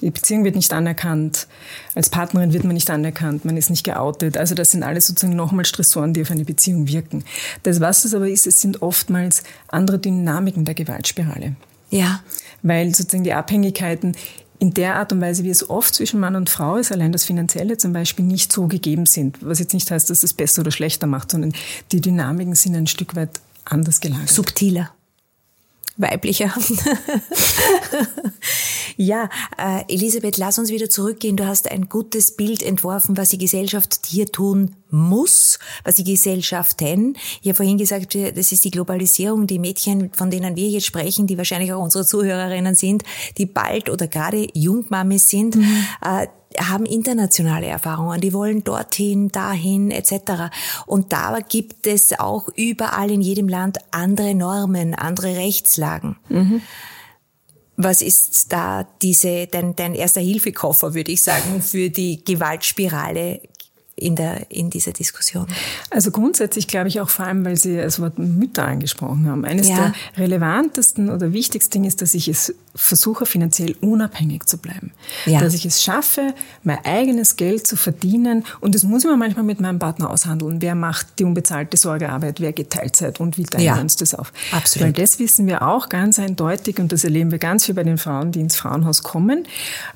Die Beziehung wird nicht anerkannt, als Partnerin wird man nicht anerkannt, man ist nicht geoutet. Also das sind alles sozusagen nochmal Stressoren, die auf eine Beziehung wirken. Das, was es aber ist, es sind oftmals andere Dynamiken der Gewaltspirale. Ja. Weil sozusagen die Abhängigkeiten in der Art und Weise, wie es oft zwischen Mann und Frau ist, allein das Finanzielle zum Beispiel, nicht so gegeben sind. Was jetzt nicht heißt, dass es besser oder schlechter macht, sondern die Dynamiken sind ein Stück weit anders gelagert. Subtiler weiblicher. ja, äh, Elisabeth, lass uns wieder zurückgehen. Du hast ein gutes Bild entworfen, was die Gesellschaft hier tun muss, was die Gesellschaften. Ich habe vorhin gesagt, das ist die Globalisierung. Die Mädchen, von denen wir jetzt sprechen, die wahrscheinlich auch unsere Zuhörerinnen sind, die bald oder gerade Jungmamis sind, mhm. äh, haben internationale Erfahrungen, die wollen dorthin, dahin etc. Und da gibt es auch überall in jedem Land andere Normen, andere Rechtslagen. Mhm. Was ist da diese, dein, dein erster Hilfekoffer, würde ich sagen, für die Gewaltspirale in, der, in dieser Diskussion? Also grundsätzlich glaube ich auch vor allem, weil Sie das Wort Mütter angesprochen haben. Eines ja. der relevantesten oder wichtigsten Dinge ist, dass ich es versuche finanziell unabhängig zu bleiben. Ja. Dass ich es schaffe, mein eigenes Geld zu verdienen. Und das muss ich mir manchmal mit meinem Partner aushandeln. Wer macht die unbezahlte Sorgearbeit, wer geht Teilzeit und wie teilen ja. wir uns das auf? Absolut. Weil das wissen wir auch ganz eindeutig und das erleben wir ganz viel bei den Frauen, die ins Frauenhaus kommen,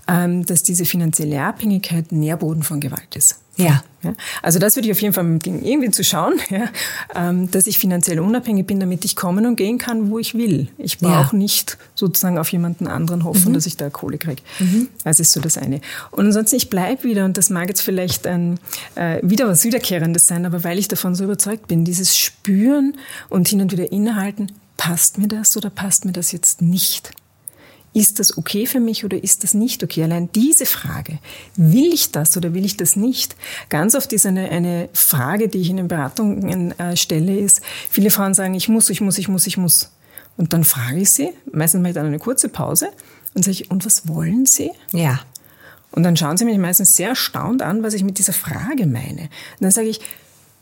ähm, dass diese finanzielle Abhängigkeit Nährboden von Gewalt ist. Ja. Ja. Also das würde ich auf jeden Fall irgendwie zu schauen, ja, ähm, dass ich finanziell unabhängig bin, damit ich kommen und gehen kann, wo ich will. Ich brauche ja. nicht sozusagen auf jemanden anderen hoffen, mhm. dass ich da Kohle kriege. Mhm. Das ist so das eine. Und ansonsten, ich bleibe wieder, und das mag jetzt vielleicht ein, äh, wieder was Wiederkehrendes sein, aber weil ich davon so überzeugt bin, dieses Spüren und hin und wieder innehalten, passt mir das oder passt mir das jetzt nicht? Ist das okay für mich oder ist das nicht okay? Allein diese Frage, will ich das oder will ich das nicht? Ganz oft ist eine, eine Frage, die ich in den Beratungen äh, stelle, ist, viele Frauen sagen, ich muss, ich muss, ich muss, ich muss. Und dann frage ich sie, meistens mache ich dann eine kurze Pause und sage ich, und was wollen sie? Ja. Und dann schauen sie mich meistens sehr erstaunt an, was ich mit dieser Frage meine. Und dann sage ich,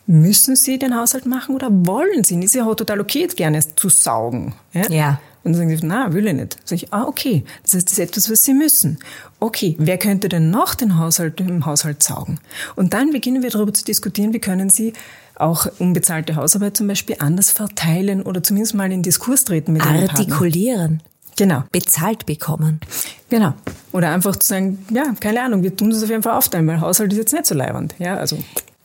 müssen Sie den Haushalt machen oder wollen Sie? Ist ja auch total okay, gerne zu saugen. Ja. ja. Und dann sagen sie, na, will ich nicht. Dann sage ich, ah, okay, das heißt, das ist etwas, was sie müssen. Okay, wer könnte denn noch den Haushalt im Haushalt saugen? Und dann beginnen wir darüber zu diskutieren, wie können sie auch unbezahlte Hausarbeit zum Beispiel anders verteilen oder zumindest mal in Diskurs treten mit Artikulieren. Genau. Bezahlt bekommen. Genau. Oder einfach zu sagen, ja, keine Ahnung, wir tun es auf jeden Fall aufteilen, weil Haushalt ist jetzt nicht so leibend. Ja, also.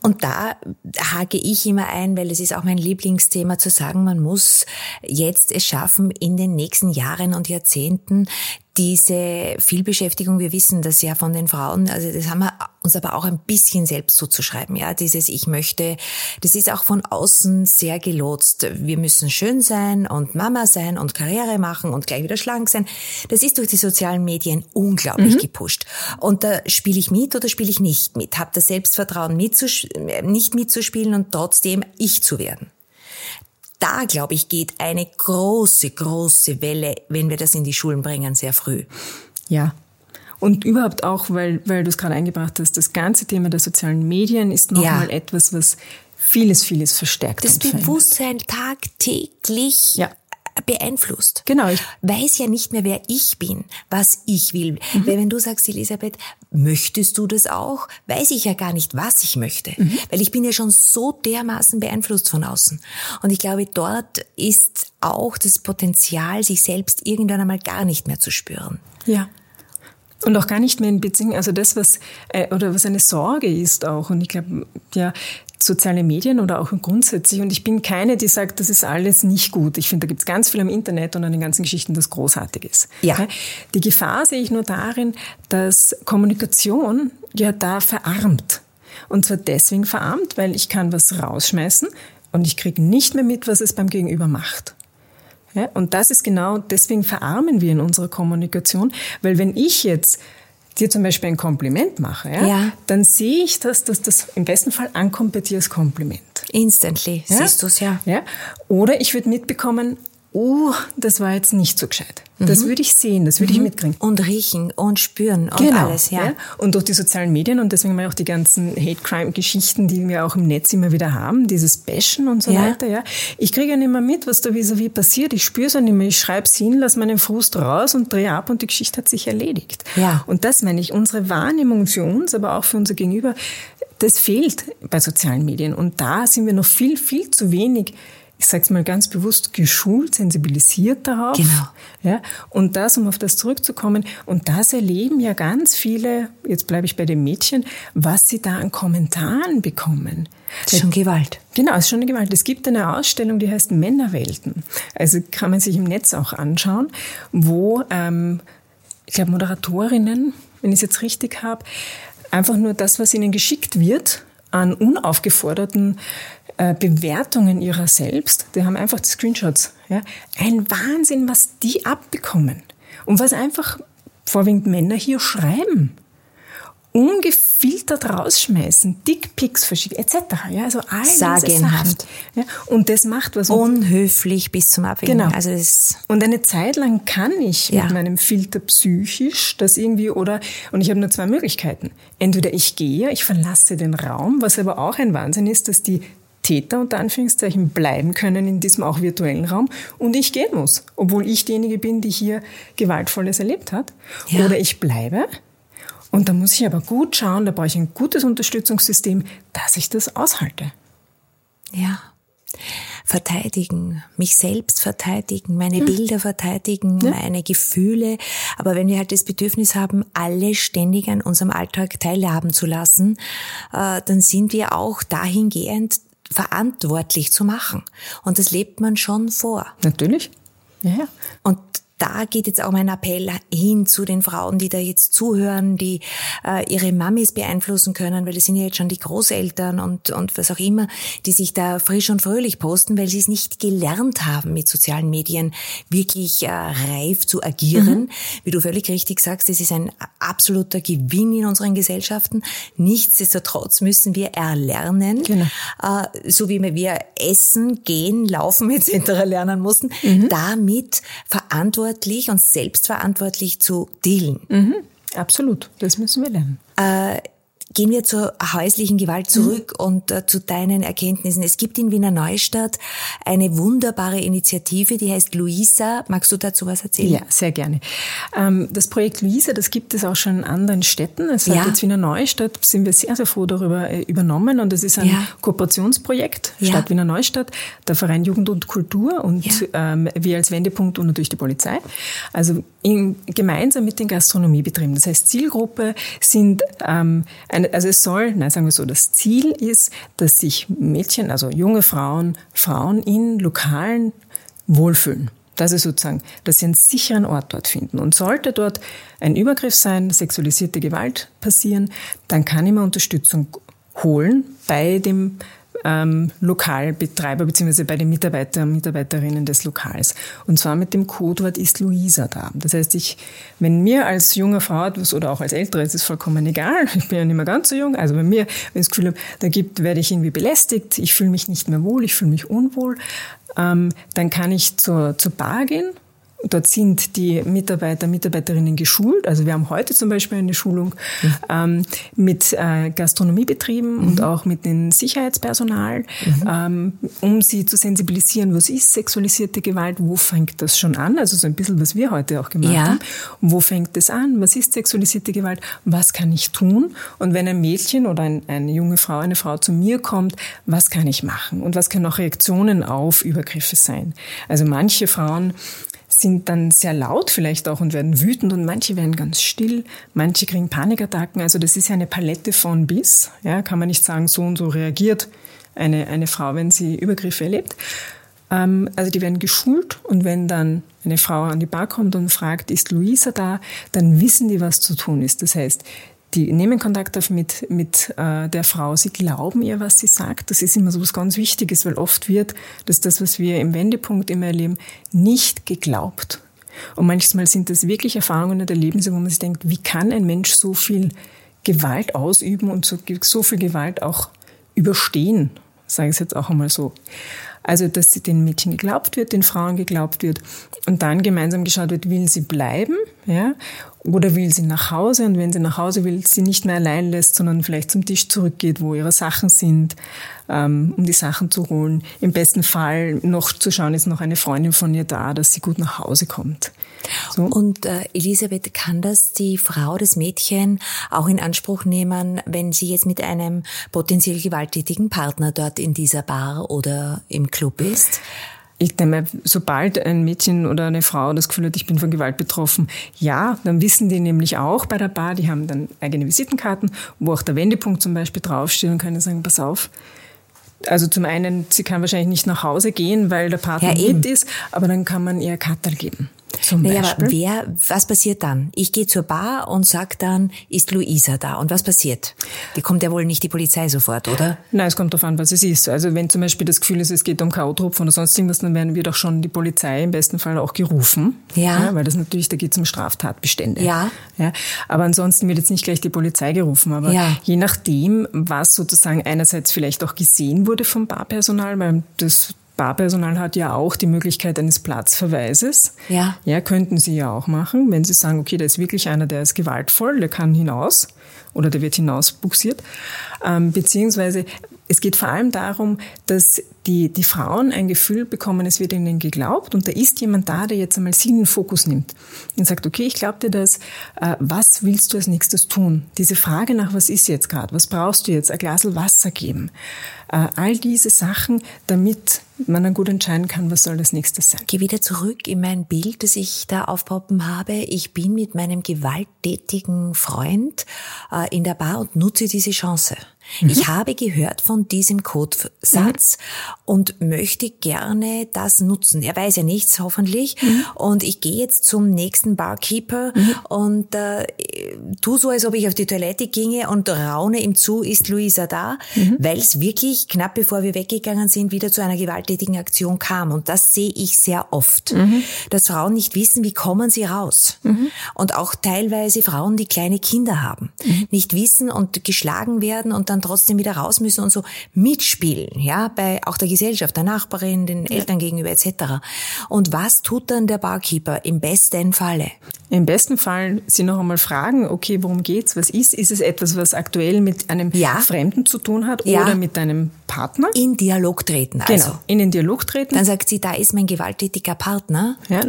Und da hake ich immer ein, weil es ist auch mein Lieblingsthema zu sagen, man muss jetzt es schaffen, in den nächsten Jahren und Jahrzehnten diese Vielbeschäftigung, wir wissen das ja von den Frauen, also das haben wir uns aber auch ein bisschen selbst zuzuschreiben, ja, dieses Ich möchte, das ist auch von außen sehr gelotst. Wir müssen schön sein und Mama sein und Karriere machen und gleich wieder schlank sein. Das ist durch die sozialen Medien unglaublich mhm. gepusht. Und da spiele ich mit oder spiele ich nicht mit, habe das Selbstvertrauen mitzusch nicht mitzuspielen und trotzdem ich zu werden da, glaube ich, geht eine große, große Welle, wenn wir das in die Schulen bringen, sehr früh. Ja. Und überhaupt auch, weil, weil du es gerade eingebracht hast, das ganze Thema der sozialen Medien ist nochmal ja. etwas, was vieles, vieles verstärkt. Das Bewusstsein tagtäglich ja beeinflusst. Genau. Ich weiß ja nicht mehr, wer ich bin, was ich will. Mhm. Weil wenn du sagst, Elisabeth, möchtest du das auch? Weiß ich ja gar nicht, was ich möchte. Mhm. Weil ich bin ja schon so dermaßen beeinflusst von außen. Und ich glaube, dort ist auch das Potenzial, sich selbst irgendwann einmal gar nicht mehr zu spüren. Ja. Und auch gar nicht mehr in Beziehung, also das, was, äh, oder was eine Sorge ist auch. Und ich glaube, ja, soziale Medien oder auch grundsätzlich. Und ich bin keine, die sagt, das ist alles nicht gut. Ich finde, da gibt es ganz viel am Internet und an den ganzen Geschichten, das großartig ist. Ja. Die Gefahr sehe ich nur darin, dass Kommunikation ja da verarmt. Und zwar deswegen verarmt, weil ich kann was rausschmeißen und ich kriege nicht mehr mit, was es beim Gegenüber macht. Ja, und das ist genau, deswegen verarmen wir in unserer Kommunikation, weil wenn ich jetzt dir zum Beispiel ein Kompliment mache, ja, ja. dann sehe ich das, dass das im besten Fall ankommt bei dir als Kompliment. Instantly ja? siehst du es, ja. ja. Oder ich würde mitbekommen, oh, das war jetzt nicht so gescheit. Das mhm. würde ich sehen, das würde mhm. ich mitkriegen. Und riechen und spüren und genau, alles, ja. ja. Und durch die sozialen Medien und deswegen auch die ganzen Hate-Crime-Geschichten, die wir auch im Netz immer wieder haben, dieses Bashen und so ja. weiter, ja. Ich kriege ja nicht mehr mit, was da vis-à-vis passiert. Ich spüre es ja nicht mehr. Ich schreibe es hin, lasse meinen Frust raus und drehe ab und die Geschichte hat sich erledigt. Ja. Und das meine ich, unsere Wahrnehmung für uns, aber auch für unser Gegenüber, das fehlt bei sozialen Medien. Und da sind wir noch viel, viel zu wenig ich sage es mal ganz bewusst, geschult, sensibilisiert darauf. Genau. Ja, und das, um auf das zurückzukommen, und das erleben ja ganz viele, jetzt bleibe ich bei den Mädchen, was sie da an Kommentaren bekommen. Das ist schon Gewalt. Genau, es ist schon eine Gewalt. Es gibt eine Ausstellung, die heißt Männerwelten. Also kann man sich im Netz auch anschauen, wo, ähm, ich glaube, Moderatorinnen, wenn ich es jetzt richtig habe, einfach nur das, was ihnen geschickt wird, an unaufgeforderten äh, Bewertungen ihrer selbst, die haben einfach die Screenshots. Ja. Ein Wahnsinn, was die abbekommen. Und was einfach vorwiegend Männer hier schreiben ungefiltert rausschmeißen, Dickpics verschicken, etc. Ja, also all Sagenhaft. Ja, und das macht was. Unhöflich bis zum Abwägen. Genau. Also es und eine Zeit lang kann ich ja. mit meinem Filter psychisch das irgendwie oder, und ich habe nur zwei Möglichkeiten. Entweder ich gehe, ich verlasse den Raum, was aber auch ein Wahnsinn ist, dass die Täter unter Anführungszeichen bleiben können in diesem auch virtuellen Raum und ich gehen muss, obwohl ich diejenige bin, die hier Gewaltvolles erlebt hat. Ja. Oder ich bleibe und da muss ich aber gut schauen, da brauche ich ein gutes Unterstützungssystem, dass ich das aushalte. Ja verteidigen, mich selbst verteidigen, meine hm. Bilder verteidigen, ja. meine Gefühle. Aber wenn wir halt das Bedürfnis haben, alle ständig an unserem Alltag teilhaben zu lassen, äh, dann sind wir auch dahingehend verantwortlich zu machen. Und das lebt man schon vor. Natürlich. Ja. Und da geht jetzt auch mein Appell hin zu den Frauen, die da jetzt zuhören, die äh, ihre Mamis beeinflussen können, weil das sind ja jetzt schon die Großeltern und, und was auch immer, die sich da frisch und fröhlich posten, weil sie es nicht gelernt haben, mit sozialen Medien wirklich äh, reif zu agieren. Mhm. Wie du völlig richtig sagst, das ist ein absoluter Gewinn in unseren Gesellschaften. Nichtsdestotrotz müssen wir erlernen, genau. äh, so wie wir essen, gehen, laufen etc. lernen mussten, mhm. damit verantwortlich verantwortlich und selbstverantwortlich zu dealen. Mhm, absolut, das müssen wir lernen. Äh, Gehen wir zur häuslichen Gewalt zurück mhm. und äh, zu deinen Erkenntnissen. Es gibt in Wiener Neustadt eine wunderbare Initiative, die heißt Luisa. Magst du dazu was erzählen? Ja, sehr gerne. Ähm, das Projekt Luisa, das gibt es auch schon in anderen Städten. Es hat ja. jetzt Wiener Neustadt, sind wir sehr, sehr froh darüber äh, übernommen und es ist ein ja. Kooperationsprojekt, ja. Stadt Wiener Neustadt, der Verein Jugend und Kultur und ähm, wir als Wendepunkt und natürlich die Polizei. Also in, gemeinsam mit den Gastronomiebetrieben. Das heißt, Zielgruppe sind ähm, eine also es soll, nein, sagen wir so, das Ziel ist, dass sich Mädchen, also junge Frauen, Frauen in Lokalen wohlfühlen. Das ist sozusagen, dass sie einen sicheren Ort dort finden. Und sollte dort ein Übergriff sein, sexualisierte Gewalt passieren, dann kann ich mir Unterstützung holen bei dem ähm, Lokalbetreiber bzw. bei den Mitarbeiter und Mitarbeiterinnen des Lokals. Und zwar mit dem Codewort ist Luisa da. Das heißt, ich, wenn mir als junge Frau etwas oder auch als Ältere, es ist vollkommen egal, ich bin ja nicht mehr ganz so jung, also wenn mir, wenn ich das Gefühl habe, da gibt, werde ich irgendwie belästigt, ich fühle mich nicht mehr wohl, ich fühle mich unwohl, ähm, dann kann ich zur, zur Bar gehen Dort sind die Mitarbeiter, Mitarbeiterinnen geschult. Also wir haben heute zum Beispiel eine Schulung mhm. ähm, mit äh, Gastronomiebetrieben mhm. und auch mit dem Sicherheitspersonal, mhm. ähm, um sie zu sensibilisieren, was ist sexualisierte Gewalt, wo fängt das schon an? Also so ein bisschen, was wir heute auch gemacht ja. haben. Wo fängt das an? Was ist sexualisierte Gewalt? Was kann ich tun? Und wenn ein Mädchen oder ein, eine junge Frau, eine Frau zu mir kommt, was kann ich machen? Und was können auch Reaktionen auf Übergriffe sein? Also manche Frauen sind dann sehr laut vielleicht auch und werden wütend und manche werden ganz still, manche kriegen Panikattacken. Also das ist ja eine Palette von bis. Ja, kann man nicht sagen, so und so reagiert eine, eine Frau, wenn sie Übergriffe erlebt. Ähm, also die werden geschult und wenn dann eine Frau an die Bar kommt und fragt, ist Luisa da, dann wissen die, was zu tun ist. Das heißt, die nehmen Kontakt auf mit, mit äh, der Frau, sie glauben ihr, was sie sagt. Das ist immer so was ganz Wichtiges, weil oft wird, dass das, was wir im Wendepunkt immer erleben, nicht geglaubt. Und manchmal sind das wirklich Erfahrungen der Lebens, wo man sich denkt, wie kann ein Mensch so viel Gewalt ausüben und so, so viel Gewalt auch überstehen, sage ich es jetzt auch einmal so. Also, dass den Mädchen geglaubt wird, den Frauen geglaubt wird und dann gemeinsam geschaut wird, will sie bleiben, ja, oder will sie nach Hause und wenn sie nach Hause will, sie nicht mehr allein lässt, sondern vielleicht zum Tisch zurückgeht, wo ihre Sachen sind, ähm, um die Sachen zu holen. Im besten Fall noch zu schauen, ist noch eine Freundin von ihr da, dass sie gut nach Hause kommt. So. Und äh, Elisabeth, kann das die Frau, das Mädchen auch in Anspruch nehmen, wenn sie jetzt mit einem potenziell gewalttätigen Partner dort in dieser Bar oder im Club ist? Ich denke, sobald ein Mädchen oder eine Frau das Gefühl hat, ich bin von Gewalt betroffen, ja, dann wissen die nämlich auch bei der Bar, die haben dann eigene Visitenkarten, wo auch der Wendepunkt zum Beispiel draufsteht und können sagen, pass auf, also zum einen, sie kann wahrscheinlich nicht nach Hause gehen, weil der Partner ja, mit ist, aber dann kann man ihr Kater geben. Zum naja, aber wer, was passiert dann? Ich gehe zur Bar und sag dann, ist Luisa da? Und was passiert? Die kommt ja wohl nicht die Polizei sofort, oder? Nein, es kommt darauf an, was es ist. Also wenn zum Beispiel das Gefühl ist, es geht um K.O.-Tropfen oder sonst irgendwas, dann werden wir doch schon die Polizei im besten Fall auch gerufen. Ja. ja weil das natürlich, da geht es um Straftatbestände. Ja. ja. Aber ansonsten wird jetzt nicht gleich die Polizei gerufen. Aber ja. je nachdem, was sozusagen einerseits vielleicht auch gesehen wurde vom Barpersonal, weil das Barpersonal hat ja auch die Möglichkeit eines Platzverweises. Ja. Ja, könnten Sie ja auch machen, wenn Sie sagen, okay, da ist wirklich einer, der ist gewaltvoll, der kann hinaus oder der wird hinausbuxiert. Ähm, beziehungsweise es geht vor allem darum, dass die, die Frauen ein Gefühl bekommen, es wird ihnen geglaubt und da ist jemand da, der jetzt einmal sie in den Fokus nimmt und sagt, okay, ich glaube dir das, äh, was willst du als nächstes tun? Diese Frage nach, was ist jetzt gerade, was brauchst du jetzt, ein Glas Wasser geben, all diese Sachen, damit man dann gut entscheiden kann, was soll das nächste sein. Geh wieder zurück in mein Bild, das ich da aufpoppen habe. Ich bin mit meinem gewalttätigen Freund äh, in der Bar und nutze diese Chance. Mhm. Ich habe gehört von diesem Codesatz mhm. und möchte gerne das nutzen. Er weiß ja nichts, hoffentlich. Mhm. Und ich gehe jetzt zum nächsten Barkeeper mhm. und äh, tu so, als ob ich auf die Toilette ginge und raune ihm zu, ist Luisa da, mhm. weil es wirklich knapp bevor wir weggegangen sind, wieder zu einer gewalttätigen Aktion kam. Und das sehe ich sehr oft, mhm. dass Frauen nicht wissen, wie kommen sie raus. Und auch teilweise Frauen, die kleine Kinder haben, nicht wissen und geschlagen werden und dann trotzdem wieder raus müssen und so mitspielen, ja, bei auch der Gesellschaft, der Nachbarin, den Eltern gegenüber etc. Und was tut dann der Barkeeper im besten Falle? Im besten Fall Sie noch einmal fragen, okay, worum geht's? Was ist? Ist es etwas, was aktuell mit einem ja. Fremden zu tun hat ja. oder mit einem Partner? In Dialog treten, also. Genau, in den Dialog treten. Dann sagt sie, da ist mein gewalttätiger Partner. Ja,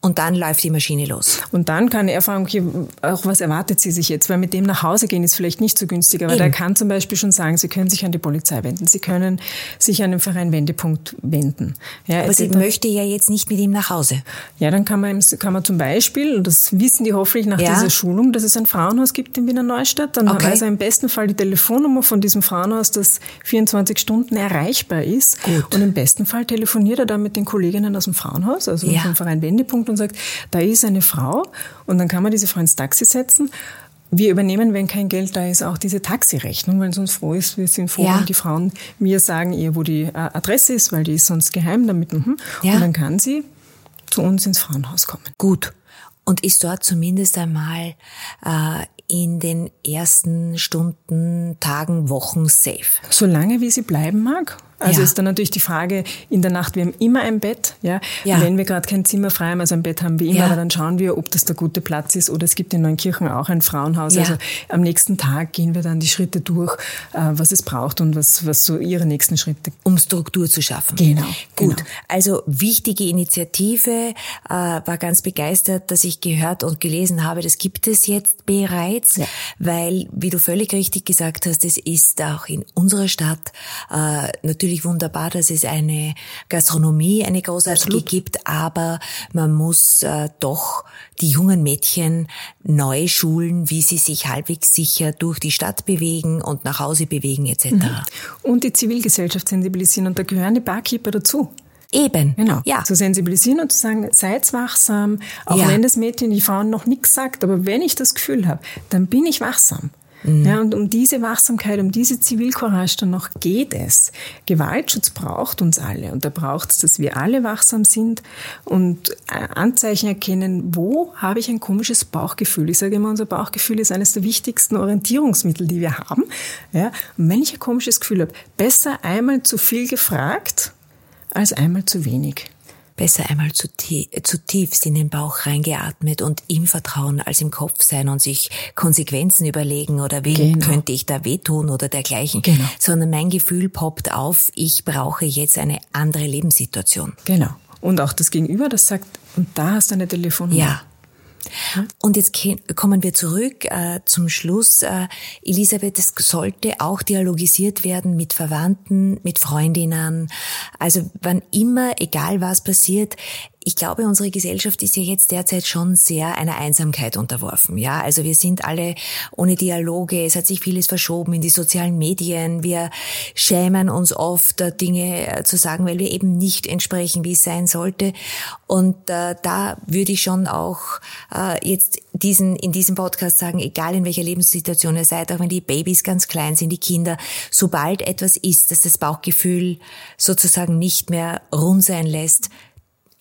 und dann läuft die Maschine los. Und dann kann er fragen, okay, auch was erwartet sie sich jetzt? Weil mit dem nach Hause gehen ist vielleicht nicht so günstig, aber Eben. der kann zum Beispiel schon sagen, sie können sich an die Polizei wenden, sie können sich an den Verein Wendepunkt wenden. Ja, aber sie möchte ja jetzt nicht mit ihm nach Hause. Ja, dann kann man, kann man zum Beispiel, und das wissen die hoffentlich nach ja. dieser Schulung, dass es ein Frauenhaus gibt in Wiener Neustadt, dann okay. weiß er im besten Fall die Telefonnummer von diesem Frauenhaus, das 24 Stunden erreichbar ist. Gut. Und im besten Fall telefoniert er dann mit den Kolleginnen aus dem Frauenhaus, also ja. vom Verein Wendepunkt und sagt, da ist eine Frau und dann kann man diese Frau ins Taxi setzen. Wir übernehmen, wenn kein Geld da ist, auch diese Taxirechnung, weil es uns froh ist. Wir sind froh, ja. wenn die Frauen mir sagen ihr, wo die äh, Adresse ist, weil die ist sonst geheim damit. Mhm. Ja. Und dann kann sie zu uns ins Frauenhaus kommen. Gut. Und ist dort zumindest einmal äh, in den ersten Stunden, Tagen, Wochen safe? Solange wie sie bleiben mag. Also ja. ist dann natürlich die Frage, in der Nacht, wir haben immer ein Bett, ja. ja. Wenn wir gerade kein Zimmer frei haben, also ein Bett haben wir immer, ja. aber dann schauen wir, ob das der gute Platz ist oder es gibt in Neunkirchen auch ein Frauenhaus. Also am nächsten Tag gehen wir dann die Schritte durch, äh, was es braucht und was, was so ihre nächsten Schritte. Um Struktur zu schaffen. Genau. Gut. Genau. Also wichtige Initiative, äh, war ganz begeistert, dass ich gehört und gelesen habe, das gibt es jetzt bereits, weil, wie du völlig richtig gesagt hast, es ist auch in unserer Stadt äh, natürlich natürlich wunderbar, dass es eine Gastronomie, eine großartige Absolut. gibt, aber man muss äh, doch die jungen Mädchen neu schulen, wie sie sich halbwegs sicher durch die Stadt bewegen und nach Hause bewegen etc. Mhm. Und die Zivilgesellschaft sensibilisieren und da gehören die Barkeeper dazu. Eben. Genau. Ja. Zu sensibilisieren und zu sagen, seid wachsam, auch ja. wenn das Mädchen, die Frauen noch nichts sagt, aber wenn ich das Gefühl habe, dann bin ich wachsam. Mhm. Ja, und um diese Wachsamkeit, um diese Zivilcourage dann noch geht es. Gewaltschutz braucht uns alle und da braucht es, dass wir alle wachsam sind und äh, Anzeichen erkennen, wo habe ich ein komisches Bauchgefühl. Ich sage immer, unser Bauchgefühl ist eines der wichtigsten Orientierungsmittel, die wir haben. Ja, und wenn ich ein komisches Gefühl habe, besser einmal zu viel gefragt als einmal zu wenig besser einmal zutiefst in den Bauch reingeatmet und im Vertrauen als im Kopf sein und sich Konsequenzen überlegen oder wem genau. könnte ich da wehtun oder dergleichen, genau. sondern mein Gefühl poppt auf, ich brauche jetzt eine andere Lebenssituation. Genau. Und auch das Gegenüber, das sagt, und da hast du eine Telefonnummer. Ja. Und jetzt kommen wir zurück äh, zum Schluss. Äh, Elisabeth, es sollte auch dialogisiert werden mit Verwandten, mit Freundinnen. Also wann immer, egal was passiert, ich glaube, unsere Gesellschaft ist ja jetzt derzeit schon sehr einer Einsamkeit unterworfen. Ja, also wir sind alle ohne Dialoge. Es hat sich vieles verschoben in die sozialen Medien. Wir schämen uns oft, äh, Dinge äh, zu sagen, weil wir eben nicht entsprechen, wie es sein sollte. Und äh, da würde ich schon auch äh, jetzt diesen, in diesem Podcast sagen, egal in welcher Lebenssituation ihr seid, auch wenn die Babys ganz klein sind, die Kinder, sobald etwas ist, dass das Bauchgefühl sozusagen nicht mehr rund sein lässt,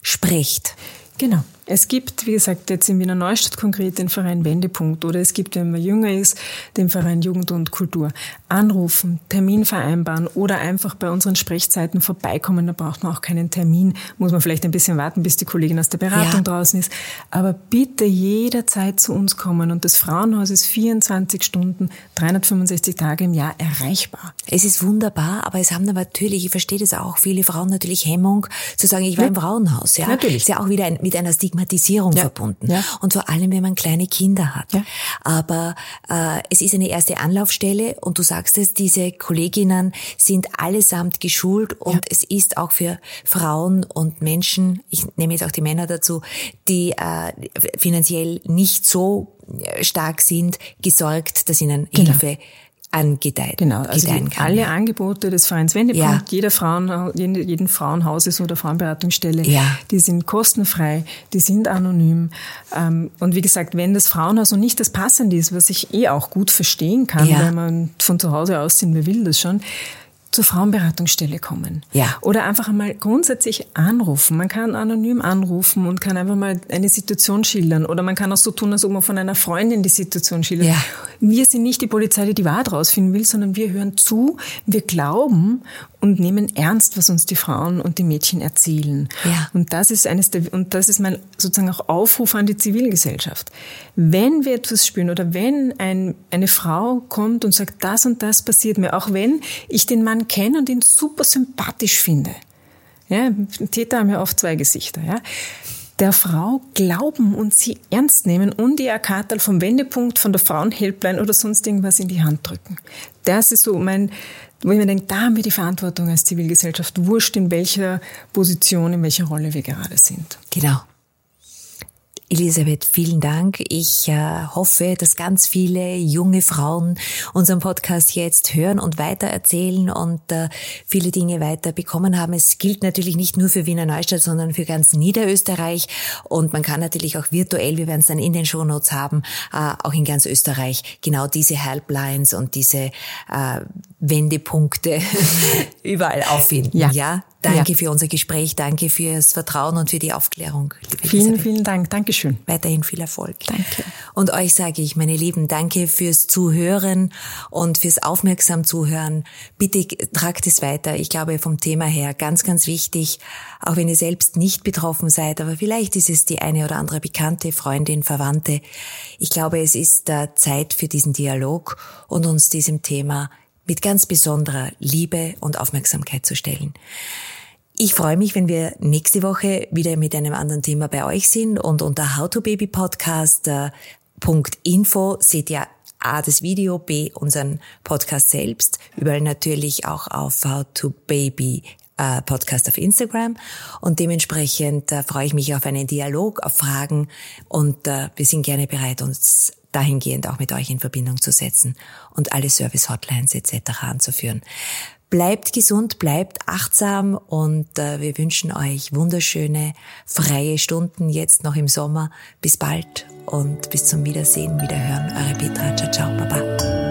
spricht. Genau. Es gibt, wie gesagt, jetzt in Wiener Neustadt konkret den Verein Wendepunkt oder es gibt, wenn man jünger ist, den Verein Jugend und Kultur. Anrufen, Termin vereinbaren oder einfach bei unseren Sprechzeiten vorbeikommen. Da braucht man auch keinen Termin. Muss man vielleicht ein bisschen warten, bis die Kollegin aus der Beratung ja. draußen ist. Aber bitte jederzeit zu uns kommen. Und das Frauenhaus ist 24 Stunden, 365 Tage im Jahr erreichbar. Es ist wunderbar, aber es haben natürlich, ich verstehe das auch, viele Frauen natürlich Hemmung zu sagen, ich war ja. im Frauenhaus. Ja, natürlich. Ist ja auch wieder ein, mit einer Stigma Stigmatisierung ja. verbunden. Ja. Und vor allem, wenn man kleine Kinder hat. Ja. Aber äh, es ist eine erste Anlaufstelle und du sagst es, diese Kolleginnen sind allesamt geschult und es ist auch für Frauen und Menschen, ich nehme jetzt auch die Männer dazu, die äh, finanziell nicht so stark sind, gesorgt, dass ihnen genau. Hilfe angedeiht. Genau, also kann, alle ja. Angebote des Vereins Wendepunkt, ja. jeder Frauen, jeden, jeden Frauenhauses oder Frauenberatungsstelle, ja. die sind kostenfrei, die sind anonym. Ähm, und wie gesagt, wenn das Frauenhaus noch nicht das Passende ist, was ich eh auch gut verstehen kann, ja. wenn man von zu Hause ausziehen, wer will das schon, zur Frauenberatungsstelle kommen. Ja. Oder einfach einmal grundsätzlich anrufen. Man kann anonym anrufen und kann einfach mal eine Situation schildern. Oder man kann auch so tun, als ob man von einer Freundin die Situation schildert. Ja. Wir sind nicht die Polizei, die die Wahrheit rausfinden will, sondern wir hören zu, wir glauben und nehmen ernst, was uns die Frauen und die Mädchen erzählen. Ja. Und das ist eines der, und das ist mein sozusagen auch Aufruf an die Zivilgesellschaft. Wenn wir etwas spüren oder wenn ein, eine Frau kommt und sagt, das und das passiert mir, auch wenn ich den Mann kenne und ihn super sympathisch finde. Ja, Täter haben ja oft zwei Gesichter, ja der Frau glauben und sie ernst nehmen und ihr Kartal vom Wendepunkt, von der Frauenhelpline oder sonst irgendwas in die Hand drücken. Das ist so mein, wo ich mir denke, da haben wir die Verantwortung als Zivilgesellschaft, wurscht in welcher Position, in welcher Rolle wir gerade sind. Genau. Elisabeth, vielen Dank. Ich äh, hoffe, dass ganz viele junge Frauen unseren Podcast jetzt hören und weitererzählen und äh, viele Dinge weiter bekommen haben. Es gilt natürlich nicht nur für Wiener Neustadt, sondern für ganz Niederösterreich. Und man kann natürlich auch virtuell, wir werden es dann in den Shownotes haben, äh, auch in ganz Österreich genau diese Helplines und diese äh, Wendepunkte überall auffinden. Ja. ja? Danke ja. für unser Gespräch, danke fürs Vertrauen und für die Aufklärung. Vielen, Elisabeth. vielen Dank. Dankeschön. Weiterhin viel Erfolg. Danke. Und euch sage ich, meine Lieben, danke fürs Zuhören und fürs aufmerksam Zuhören. Bitte tragt es weiter. Ich glaube, vom Thema her ganz, ganz wichtig, auch wenn ihr selbst nicht betroffen seid, aber vielleicht ist es die eine oder andere Bekannte, Freundin, Verwandte. Ich glaube, es ist äh, Zeit für diesen Dialog und uns diesem Thema mit ganz besonderer Liebe und Aufmerksamkeit zu stellen. Ich freue mich, wenn wir nächste Woche wieder mit einem anderen Thema bei euch sind und unter howtobabypodcast.info seht ihr A, das Video, B, unseren Podcast selbst, überall natürlich auch auf howtobaby äh, Podcast auf Instagram und dementsprechend äh, freue ich mich auf einen Dialog, auf Fragen und äh, wir sind gerne bereit, uns dahingehend auch mit euch in Verbindung zu setzen und alle Service-Hotlines etc. anzuführen. Bleibt gesund, bleibt achtsam und äh, wir wünschen euch wunderschöne, freie Stunden jetzt noch im Sommer. Bis bald und bis zum Wiedersehen, Wiederhören. Eure Petra. Ciao, ciao, Baba.